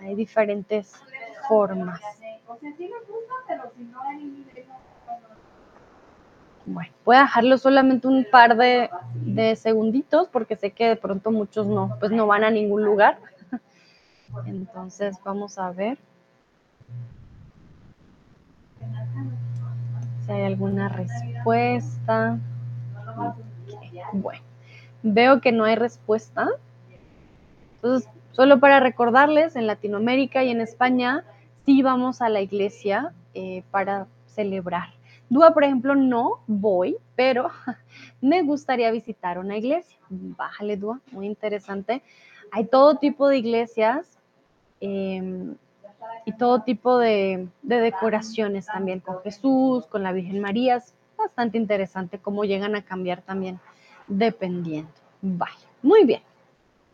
Hay diferentes formas. Bueno, voy a dejarlo solamente un par de, segunditos porque sé que de pronto muchos no, pues no van a ningún lugar. Entonces vamos a ver. Si hay alguna respuesta. Bueno, veo que no hay respuesta. Entonces, solo para recordarles, en Latinoamérica y en España sí vamos a la iglesia eh, para celebrar. Dúa, por ejemplo, no voy, pero me gustaría visitar una iglesia. Bájale, Dúa, muy interesante. Hay todo tipo de iglesias. Eh, y todo tipo de, decoraciones también con Jesús, con la Virgen María. Es bastante interesante cómo llegan a cambiar también dependiendo. Vaya, muy bien.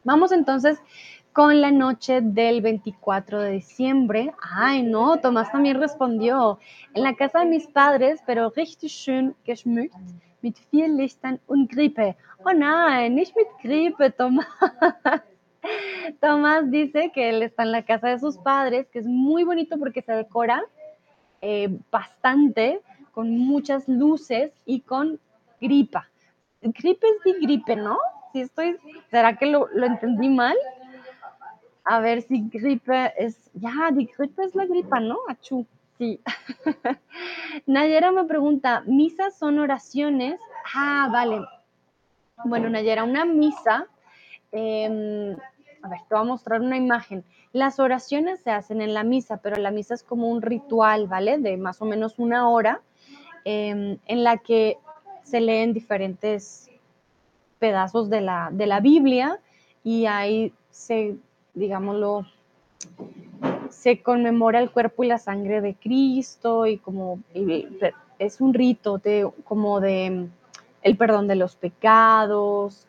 Vamos entonces con la noche del 24 de diciembre. Ay, no, Tomás también respondió. En la casa de mis padres, pero richtig schön geschmückt, mit viel Lichtern und Grippe. Oh nein, nicht mit Grippe, Tomás. Tomás dice que él está en la casa de sus padres, que es muy bonito porque se decora eh, bastante, con muchas luces y con gripa. Gripe es de gripe, ¿no? Si estoy, ¿será que lo, entendí mal? A ver si gripe es, ya, gripe es la gripa, ¿no? Achú, sí. Nayera me pregunta, ¿misas son oraciones? Ah, vale. Bueno, Nayera, una misa Em, a ver, te voy a mostrar una imagen. Las oraciones se hacen en la misa, pero la misa es como un ritual, ¿vale? De más o menos una hora, em, en la que se leen diferentes pedazos de la, de la Biblia y ahí se, digámoslo, se conmemora el cuerpo y la sangre de Cristo y como es un rito de, como de el perdón de los pecados,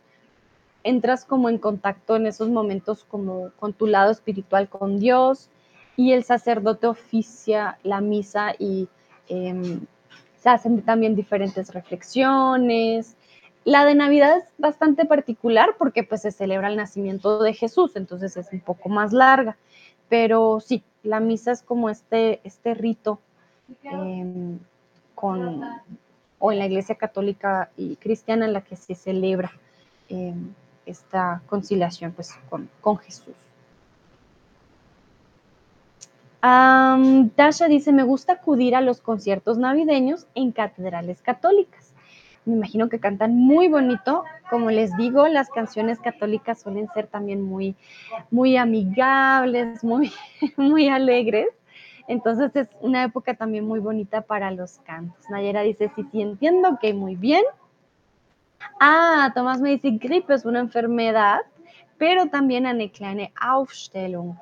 entras como en contacto en esos momentos como con tu lado espiritual con Dios y el sacerdote oficia la misa y em, se hacen también diferentes reflexiones. La de Navidad es bastante particular porque pues se celebra el nacimiento de Jesús, entonces es un poco más larga, pero sí, la misa es como este, este rito em, con, o en la iglesia católica y cristiana en la que se celebra. Em, esta conciliación pues, con, Jesús. Tasha dice, me gusta acudir a los conciertos navideños en catedrales católicas. Me imagino que cantan muy bonito. Como les digo, las canciones católicas suelen ser también muy, muy amigables, muy, muy alegres. Entonces es una época también muy bonita para los cantos. Nayera dice, sí, sí, entiendo que muy bien. Ah, Tomás me dice, gripe es una enfermedad, pero también eine kleine Aufstellung.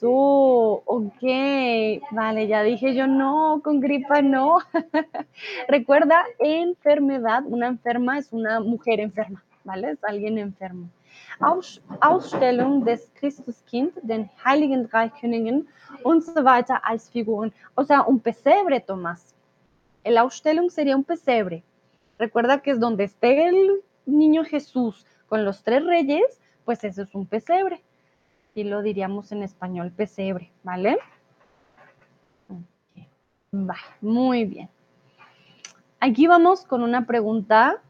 So, ok, vale, ya dije yo no, con gripa no. Recuerda, enfermedad, una enferma es una mujer enferma, ¿vale? Es alguien enfermo. Ausstellung des Christuskind, den Heiligen Drei Königen und so weiter als Figuren. O sea, un pesebre, Tomás. El Ausstellung sería un pesebre. Recuerda que es donde esté el niño Jesús con los tres reyes, pues eso es un pesebre. Lo diríamos en español pesebre, ¿vale? Va, muy bien. Aquí vamos con una pregunta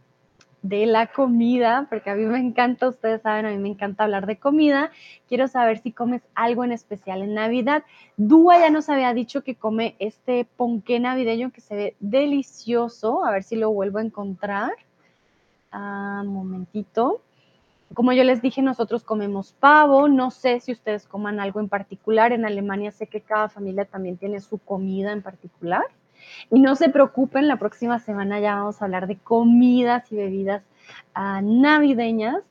de la comida, porque a mí me encanta, ustedes saben, a mí me encanta hablar de comida. Quiero saber si comes algo en especial en Navidad. Dúa ya nos había dicho que come este ponqué navideño que se ve delicioso. A ver si lo vuelvo a encontrar. Ah, momentito. Como yo les dije, nosotros comemos pavo. No sé si ustedes coman algo en particular. En Alemania sé que cada familia también tiene su comida en particular. Y no se preocupen, la próxima semana ya vamos a hablar de comidas y bebidas ah, navideñas.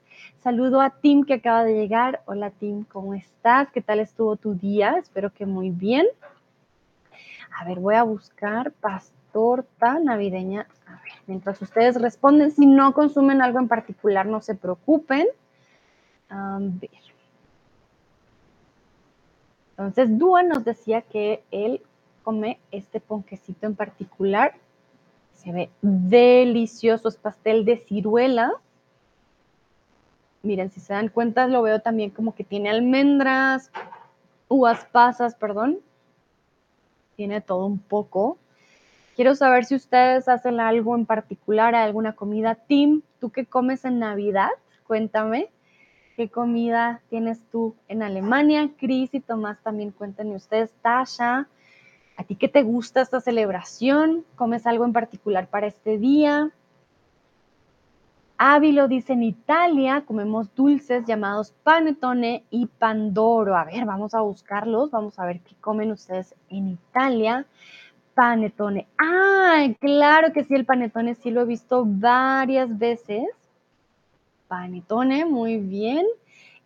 Saludo a Tim que acaba de llegar. Hola Tim, ¿cómo estás? ¿Qué tal estuvo tu día? Espero que muy bien. A ver, voy a buscar pastorta navideña. Mientras ustedes responden, si no consumen algo en particular, no se preocupen. A ver. Entonces, Dua nos decía que él come este ponquecito en particular. Se ve delicioso, es pastel de ciruela. Miren, si se dan cuenta, lo veo también como que tiene almendras, uvas pasas, perdón. Tiene todo un poco. Quiero saber si ustedes hacen algo en particular, alguna comida. Tim, ¿tú qué comes en Navidad? Cuéntame. ¿Qué comida tienes tú en Alemania? Cris y Tomás también cuéntenme ustedes. Tasha, ¿A ti qué te gusta esta celebración? ¿Comes algo en particular para este día? Ávilo dice, en Italia comemos dulces llamados panetone y pandoro. A ver, vamos a buscarlos, vamos a ver qué comen ustedes en Italia. Panetone. Ah, claro que sí, el panetone sí lo he visto varias veces. Panetone, muy bien.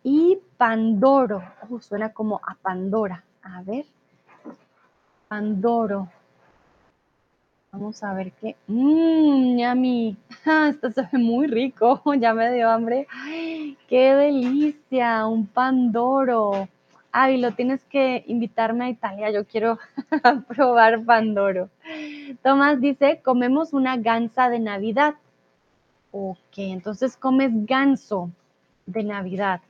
Y pandoro. Oh, suena como a Pandora. A ver. Pandoro. Vamos a ver qué. Mmm, yummy. esto se ve muy rico. Ya me dio hambre. ¡Ay, qué delicia! Un Pandoro. Ay, lo tienes que invitarme a Italia. Yo quiero probar Pandoro. Tomás dice: comemos una gansa de Navidad. Ok, entonces comes ganso de Navidad.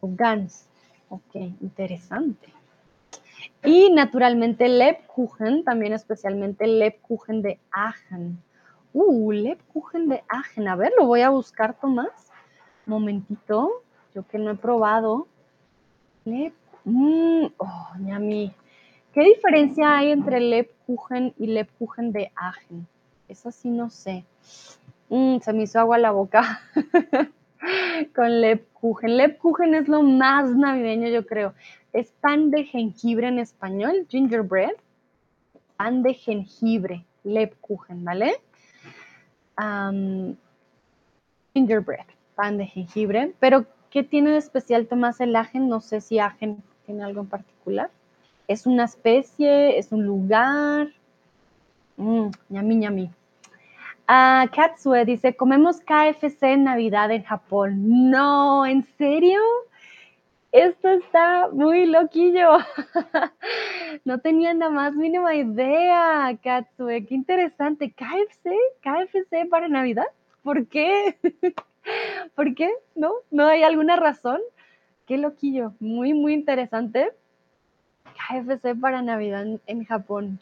Gans. Ok, interesante. Y naturalmente Lebkuchen, también especialmente Lebkuchen de Aachen. Uh, Lebkuchen de Aachen. A ver, lo voy a buscar, Tomás. Momentito. Que no he probado. Leb... Mm, oh, ñami. ¿Qué diferencia hay entre Lebkuchen y Lebkuchen de Aachen? Eso sí no sé. Mm, se me hizo agua la boca. Con Lebkuchen. Lebkuchen es lo más navideño, yo creo es pan de jengibre en español, gingerbread, pan de jengibre, Lebkuchen, ¿vale? gingerbread, pan de jengibre. Pero, ¿qué tiene de especial Tomás el ajen? No sé si ajen tiene algo en particular. ¿Es una especie? ¿Es un lugar? Mmm, ñami, ñami. Ah, Katsue dice, comemos KFC en Navidad en Japón. No, ¿en serio? esto está muy loquillo. no tenía nada más mínima idea, Katsue. Qué interesante. KFC, KFC para Navidad. ¿Por qué? ¿Por qué? ¿No? ¿No hay alguna razón? Qué loquillo. Muy, muy interesante. KFC para Navidad en, Japón.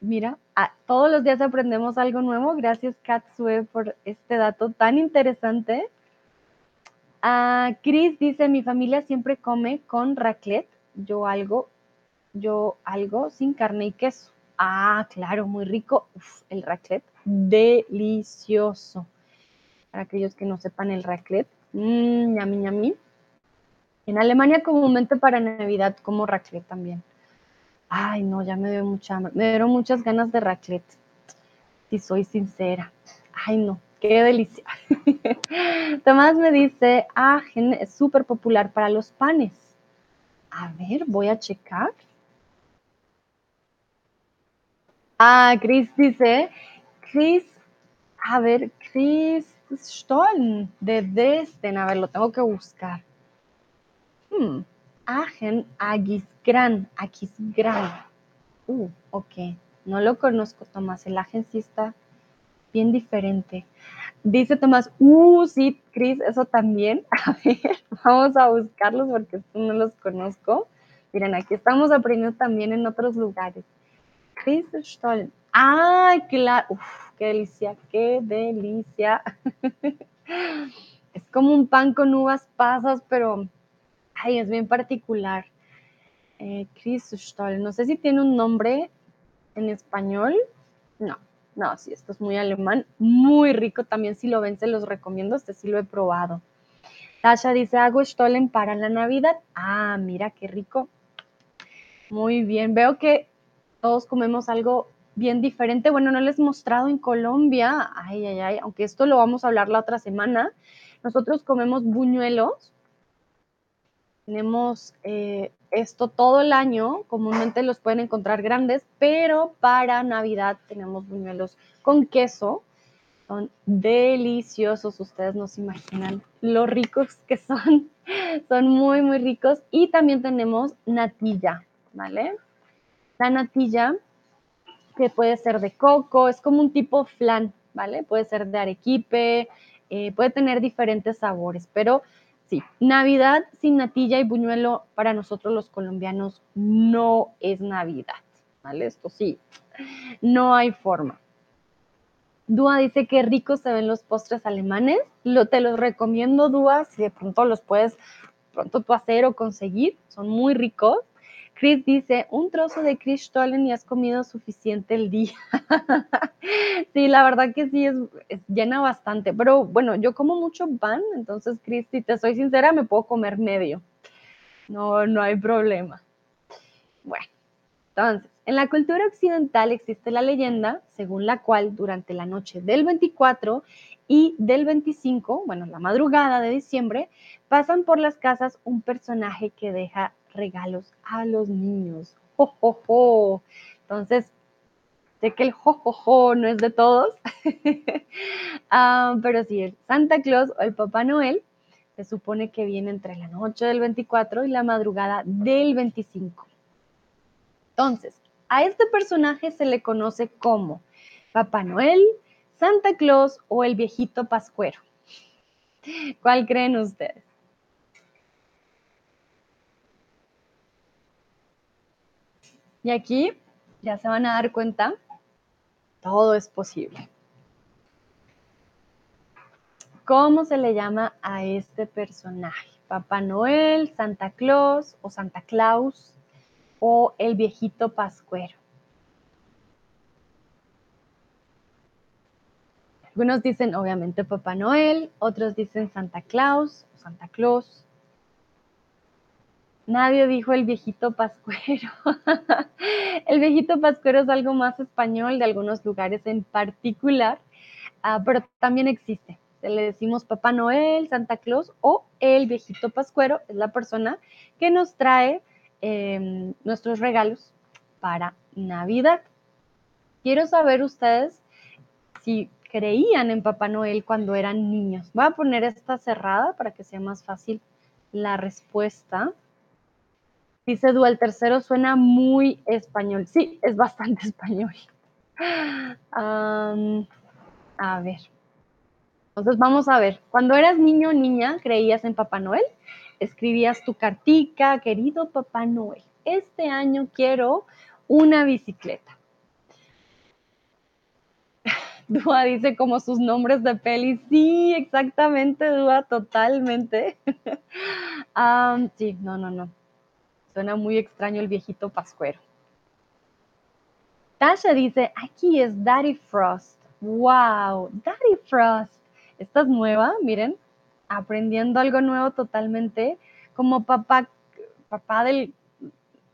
Mira, todos los días aprendemos algo nuevo. Gracias, Katsue, por este dato tan interesante. Ah, Chris dice, mi familia siempre come con raclette, yo algo, yo algo sin carne y queso. Ah, claro, muy rico. el raclette, delicioso. Para aquellos que no sepan el raclette, mmm, ñami, ñami. En Alemania comúnmente para Navidad como raclette también. Ay, no, ya me dio mucha Me dieron muchas ganas de raclette, si soy sincera. Ay, no, qué delicia. Tomás me dice, ajen es súper popular para los panes. A ver, voy a checar. Ah, Chris dice, Chris, a ver, Chris, Stollen, de Dresden. A ver, lo tengo que buscar. Hmm. Agen Agisgran, Agisgran. Uh, ok. No lo conozco, Tomás. El Agen sí está bien diferente. Dice Tomás, uh, sí, Cris, eso también. A ver, vamos a buscarlos porque no los conozco. Miren, aquí estamos aprendiendo también en otros lugares. Chris Stollen. ¡Ay, claro! Qué delicia, qué delicia. es como un pan con uvas pasas, pero ay, es bien particular. Eh, Chris Stollen. No sé si tiene un nombre en español. No, no, sí, esto es muy alemán. Muy rico también. Si lo ven, se los recomiendo. Este sí lo he probado. Tasha dice, hago Stollen para la Navidad. Ah, mira qué rico. Muy bien. Veo que todos comemos algo bien diferente. Bueno, no les he mostrado en Colombia, ay, ay, ay, aunque esto lo vamos a hablar la otra semana. Nosotros comemos buñuelos. Tenemos eh, esto todo el año, comúnmente los pueden encontrar grandes, pero para Navidad tenemos buñuelos con queso. Son deliciosos, ustedes no se imaginan lo ricos que son. Son muy, muy ricos. Y también tenemos natilla, ¿vale? La natilla, que puede ser de coco, es como un tipo flan, ¿vale? Puede ser de arequipe, eh, puede tener diferentes sabores, pero sí, Navidad sin natilla y buñuelo para nosotros los colombianos no es Navidad, ¿vale? Esto sí, no hay forma. Dúa dice que ricos se ven los postres alemanes. Lo, te los recomiendo, Dúa, si de pronto los puedes pronto tú hacer o conseguir. Son muy ricos. Chris dice, un trozo de Chris Stollen y has comido suficiente el día. sí, la verdad que sí, es, llena bastante. Pero bueno, yo como mucho pan, entonces Chris, si te soy sincera, me puedo comer medio. No, no hay problema. Bueno, entonces, en la cultura occidental existe la leyenda según la cual durante la noche del 24 y del 25, bueno, la madrugada de diciembre, pasan por las casas un personaje que deja regalos a los niños. ¡Jo, Entonces, sé que el jojojo no es de todos, ah, pero sí, el Santa Claus o el Papá Noel se supone que viene entre la noche del 24 y la madrugada del 25. Entonces, a este personaje se le conoce como Papá Noel, Santa Claus o el viejito pascuero. ¿Cuál creen ustedes? Y aquí ya se van a dar cuenta, todo es posible. ¿Cómo se le llama a este personaje? Papá Noel, Santa Claus o Santa Claus o el viejito pascuero. Algunos dicen obviamente Papá Noel, otros dicen Santa Claus o Santa Claus. Nadie dijo el viejito pascuero. el viejito pascuero es algo más español de algunos lugares en particular, ah, pero también existe. Le decimos Papá Noel, Santa Claus o el viejito pascuero es la persona que nos trae em, nuestros regalos para Navidad. Quiero saber ustedes si creían en Papá Noel cuando eran niños. Voy a poner esta cerrada para que sea más fácil la respuesta. Dice Du, el tercero suena muy español. Sí, es bastante español. a ver. Entonces vamos a ver. Cuando eras niño o niña, creías en Papá Noel, escribías tu cartica, querido Papá Noel, este año quiero una bicicleta. Dua dice como sus nombres de peli. Sí, exactamente, Dua, totalmente. sí, no, no, no. Suena muy extraño el viejito pascuero. Tasha dice, aquí es Daddy Frost. ¡Wow! Daddy Frost. Esta es nueva, miren, aprendiendo algo nuevo totalmente, como papá, papá del,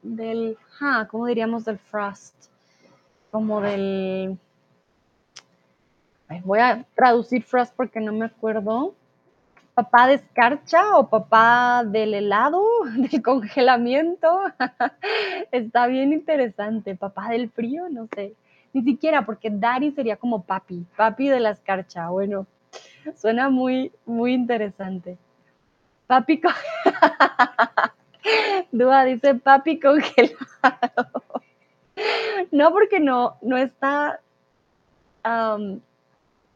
del, ¿cómo diríamos del Frost? Como del, voy a traducir Frost porque no me acuerdo papá de escarcha o papá del helado, del congelamiento. Está bien interesante. Papá del frío, no sé. Ni siquiera, porque daddy sería como papi, papi de la escarcha. Bueno, Suena muy, muy interesante. Papi Dúa dice papi congelado. No, porque no, no está,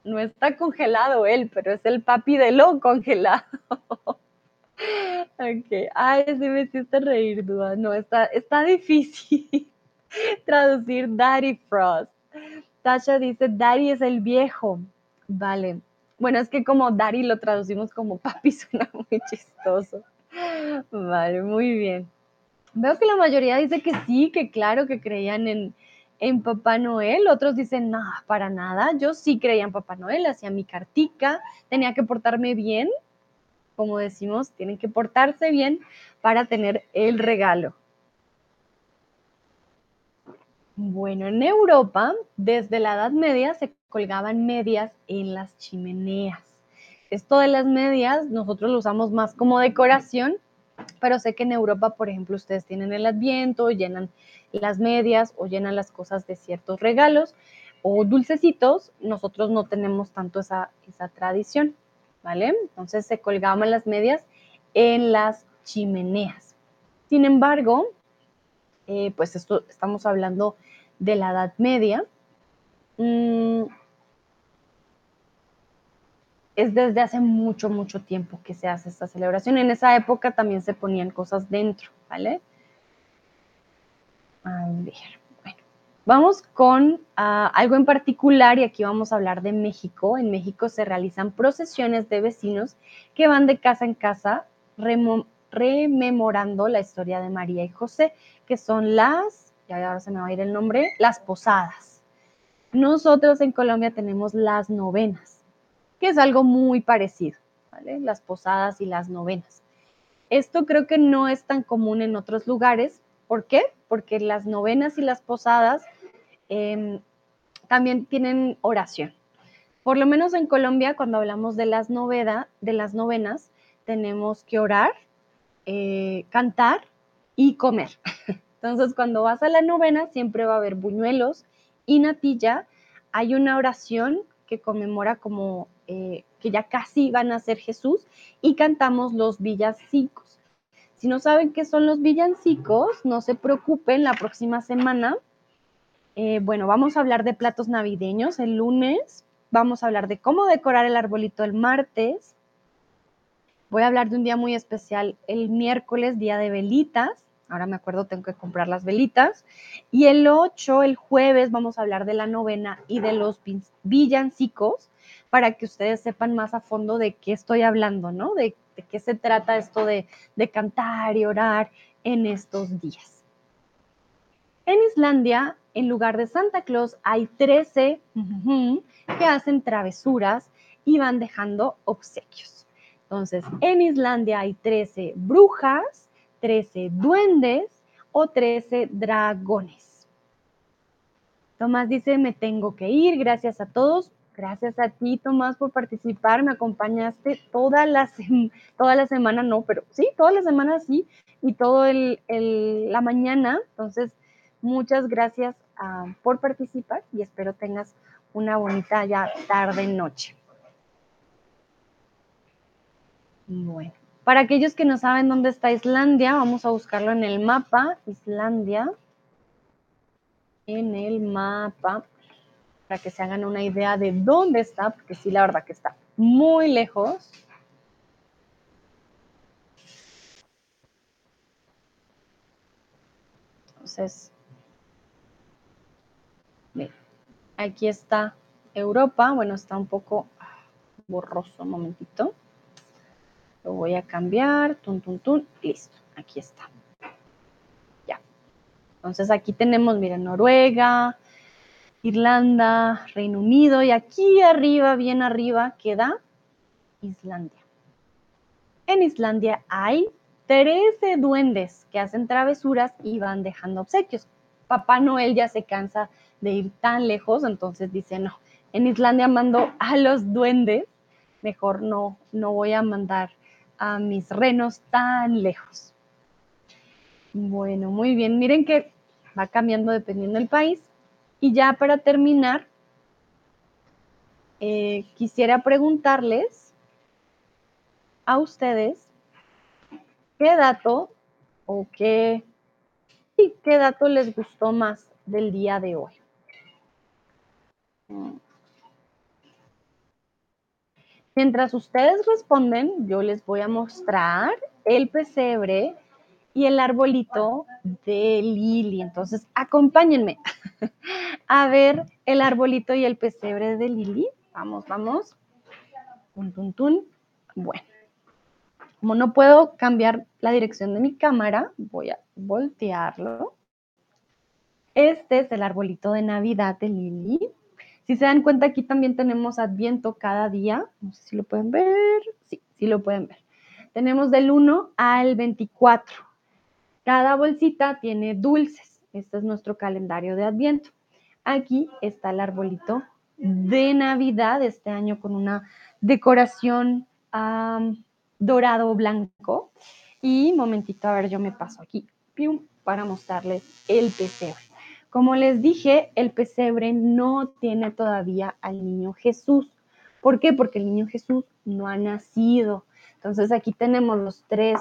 no está congelado él, pero es el papi de lo congelado. Ok, ay, sí me hiciste reír, Dúa. No, está, está difícil traducir Daddy Frost. Tasha dice, Daddy es el viejo. Vale. Bueno, es que como Daddy lo traducimos como papi, suena muy chistoso. Vale, muy bien. Veo que la mayoría dice que sí, que claro, que creían en, en Papá Noel. Otros dicen, no, para nada. Yo sí creía en Papá Noel, hacía mi cartica, tenía que portarme bien. Como decimos, tienen que portarse bien para tener el regalo. Bueno, en Europa, desde la Edad Media se colgaban medias en las chimeneas. Esto de las medias nosotros lo usamos más como decoración, pero sé que en Europa, por ejemplo, ustedes tienen el adviento, llenan las medias o llenan las cosas de ciertos regalos o dulcecitos. Nosotros no tenemos tanto esa, esa tradición, ¿vale? Entonces se colgaban las medias en las chimeneas. Sin embargo, eh, pues esto estamos hablando de la Edad Media. Mm, es desde hace mucho, mucho tiempo que se hace esta celebración. En esa época también se ponían cosas dentro, ¿vale? Vamos con ah, algo en particular y aquí vamos a hablar de México. En México se realizan procesiones de vecinos que van de casa en casa rememorando la historia de María y José, que son las, ya ahora se me va a ir el nombre, las posadas. Nosotros en Colombia tenemos las novenas que es algo muy parecido. Las posadas y las novenas. Esto creo que no es tan común en otros lugares. ¿Por qué? Porque las novenas y las posadas em, también tienen oración. Por lo menos en Colombia, cuando hablamos de las, noveda, de las novenas, tenemos que orar, eh, cantar y comer. Entonces, cuando vas a la novena, siempre va a haber buñuelos y natilla. Hay una oración que conmemora como eh, que ya casi van a ser Jesús y cantamos los villancicos. Si no saben qué son los villancicos, no se preocupen, la próxima semana, eh, bueno, vamos a hablar de platos navideños el lunes, vamos a hablar de cómo decorar el arbolito el martes, voy a hablar de un día muy especial el miércoles, día de velitas, ahora me acuerdo, tengo que comprar las velitas. Y el 8, el jueves, vamos a hablar de la novena y de los villancicos para que ustedes sepan más a fondo de qué estoy hablando, ¿no? De, qué se trata esto de, cantar y orar en estos días. En Islandia, en lugar de Santa Claus, hay 13 que hacen travesuras y van dejando obsequios. Entonces, en Islandia hay 13 brujas, 13 duendes o 13 dragones. Tomás dice, me tengo que ir, gracias a todos. Gracias a ti, Tomás, por participar. Me acompañaste toda la, toda semana, no, pero sí, toda la semana sí, y todo el, la mañana. Entonces, muchas gracias ah, por participar y espero tengas una bonita ya tarde, noche. Bueno, para aquellos que no saben dónde está Islandia, vamos a buscarlo en el mapa. Islandia. En el mapa para que se hagan una idea de dónde está, porque sí, la verdad que está muy lejos. Entonces, aquí está Europa. Bueno, está un poco borroso, un momentito. Lo voy a cambiar, tun, tun, tun, listo, aquí está. Ya. Entonces aquí tenemos, miren, Noruega, Irlanda, Reino Unido y aquí arriba, bien arriba, queda Islandia. En Islandia hay 13 duendes que hacen travesuras y van dejando obsequios. Papá Noel ya se cansa de ir tan lejos, entonces dice, no, en Islandia mando a los duendes, mejor no, no voy a mandar a mis renos tan lejos. Bueno, muy bien, miren que va cambiando dependiendo del país. Y ya para terminar, eh, quisiera preguntarles a ustedes qué dato o qué, qué dato les gustó más del día de hoy. Mientras ustedes responden, yo les voy a mostrar el pesebre y el arbolito de Lili. Entonces, acompáñenme a ver el arbolito y el pesebre de Lili. Vamos, vamos. Tun, tun, tun. Bueno, como no puedo cambiar la dirección de mi cámara, voy a voltearlo. Este es el arbolito de Navidad de Lili. Si se dan cuenta, aquí también tenemos Adviento cada día. No sé si lo pueden ver. Sí, sí lo pueden ver. Tenemos del 1 al 24. Cada bolsita tiene dulces. Este es nuestro calendario de Adviento. Aquí está el arbolito de Navidad este año con una decoración dorado blanco. Y momentito, a ver, yo me paso aquí para mostrarles el pesebre. Como les dije, el pesebre no tiene todavía al niño Jesús. ¿Por qué? Porque el niño Jesús no ha nacido. Entonces aquí tenemos los tres,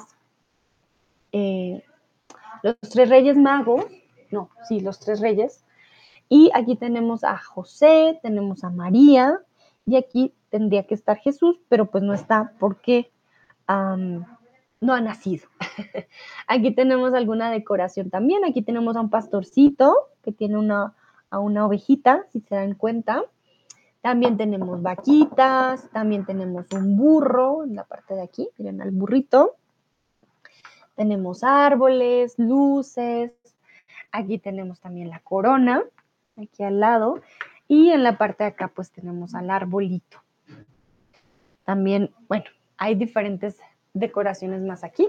eh, los tres reyes magos, no, sí, los tres reyes. Y aquí tenemos a José, tenemos a María, y aquí tendría que estar Jesús, pero pues no está porque no ha nacido. aquí tenemos alguna decoración también. Aquí tenemos a un pastorcito que tiene una, a una ovejita, si se dan cuenta. También tenemos vaquitas, también tenemos un burro en la parte de aquí, miren al burrito. Tenemos árboles, luces. Aquí tenemos también la corona, aquí al lado. Y en la parte de acá pues tenemos al arbolito. También, bueno, hay diferentes decoraciones más aquí.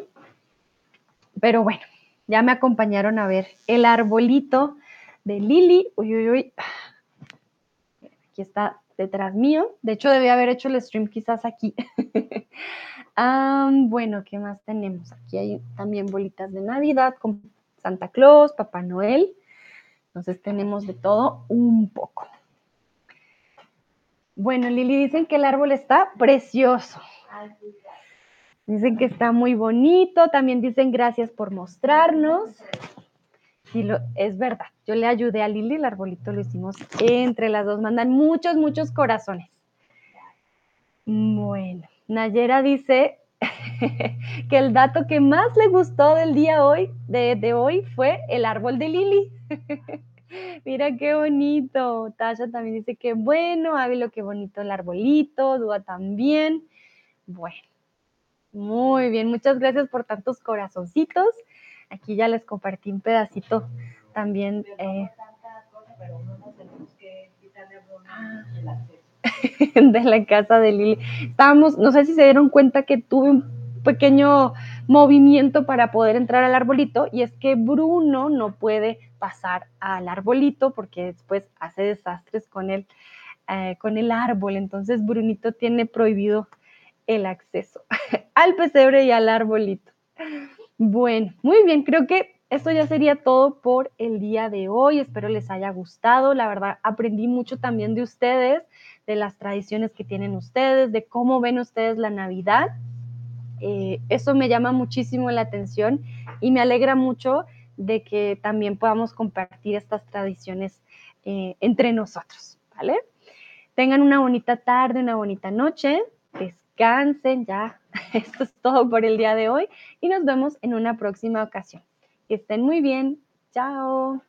Pero bueno, ya me acompañaron a ver el arbolito de Lili. Uy, uy, uy. Aquí está detrás mío. De hecho, debía haber hecho el stream quizás aquí. bueno, ¿qué más tenemos? Aquí hay también bolitas de Navidad con Santa Claus, Papá Noel. Entonces tenemos de todo un poco. Bueno, Lili, dicen que el árbol está precioso. Dicen que está muy bonito, también dicen gracias por mostrarnos. Y lo, es verdad, yo le ayudé a Lili, el arbolito lo hicimos entre las dos, mandan muchos, muchos corazones. Bueno, Nayera dice que el dato que más le gustó del día hoy, de, de hoy fue el árbol de Lili. Mira qué bonito. Tasha también dice que bueno, Ávilo, qué bonito el arbolito, Dúa también. Bueno, muy bien, muchas gracias por tantos corazoncitos. Aquí ya les compartí un pedacito también. Eh, de la casa de Lili. Estábamos, no sé si se dieron cuenta que tuve un pequeño movimiento para poder entrar al arbolito y es que Bruno no puede pasar al arbolito porque después hace desastres con el, eh, con el árbol. Entonces Brunito tiene prohibido el acceso al pesebre y al arbolito. Bueno, muy bien, creo que esto ya sería todo por el día de hoy. Espero les haya gustado. La verdad, aprendí mucho también de ustedes, de las tradiciones que tienen ustedes, de cómo ven ustedes la Navidad. Eh, eso me llama muchísimo la atención y me alegra mucho de que también podamos compartir estas tradiciones eh, entre nosotros, ¿vale? Tengan una bonita tarde, una bonita noche descansen ya. Esto es todo por el día de hoy y nos vemos en una próxima ocasión. Que estén muy bien. Chao.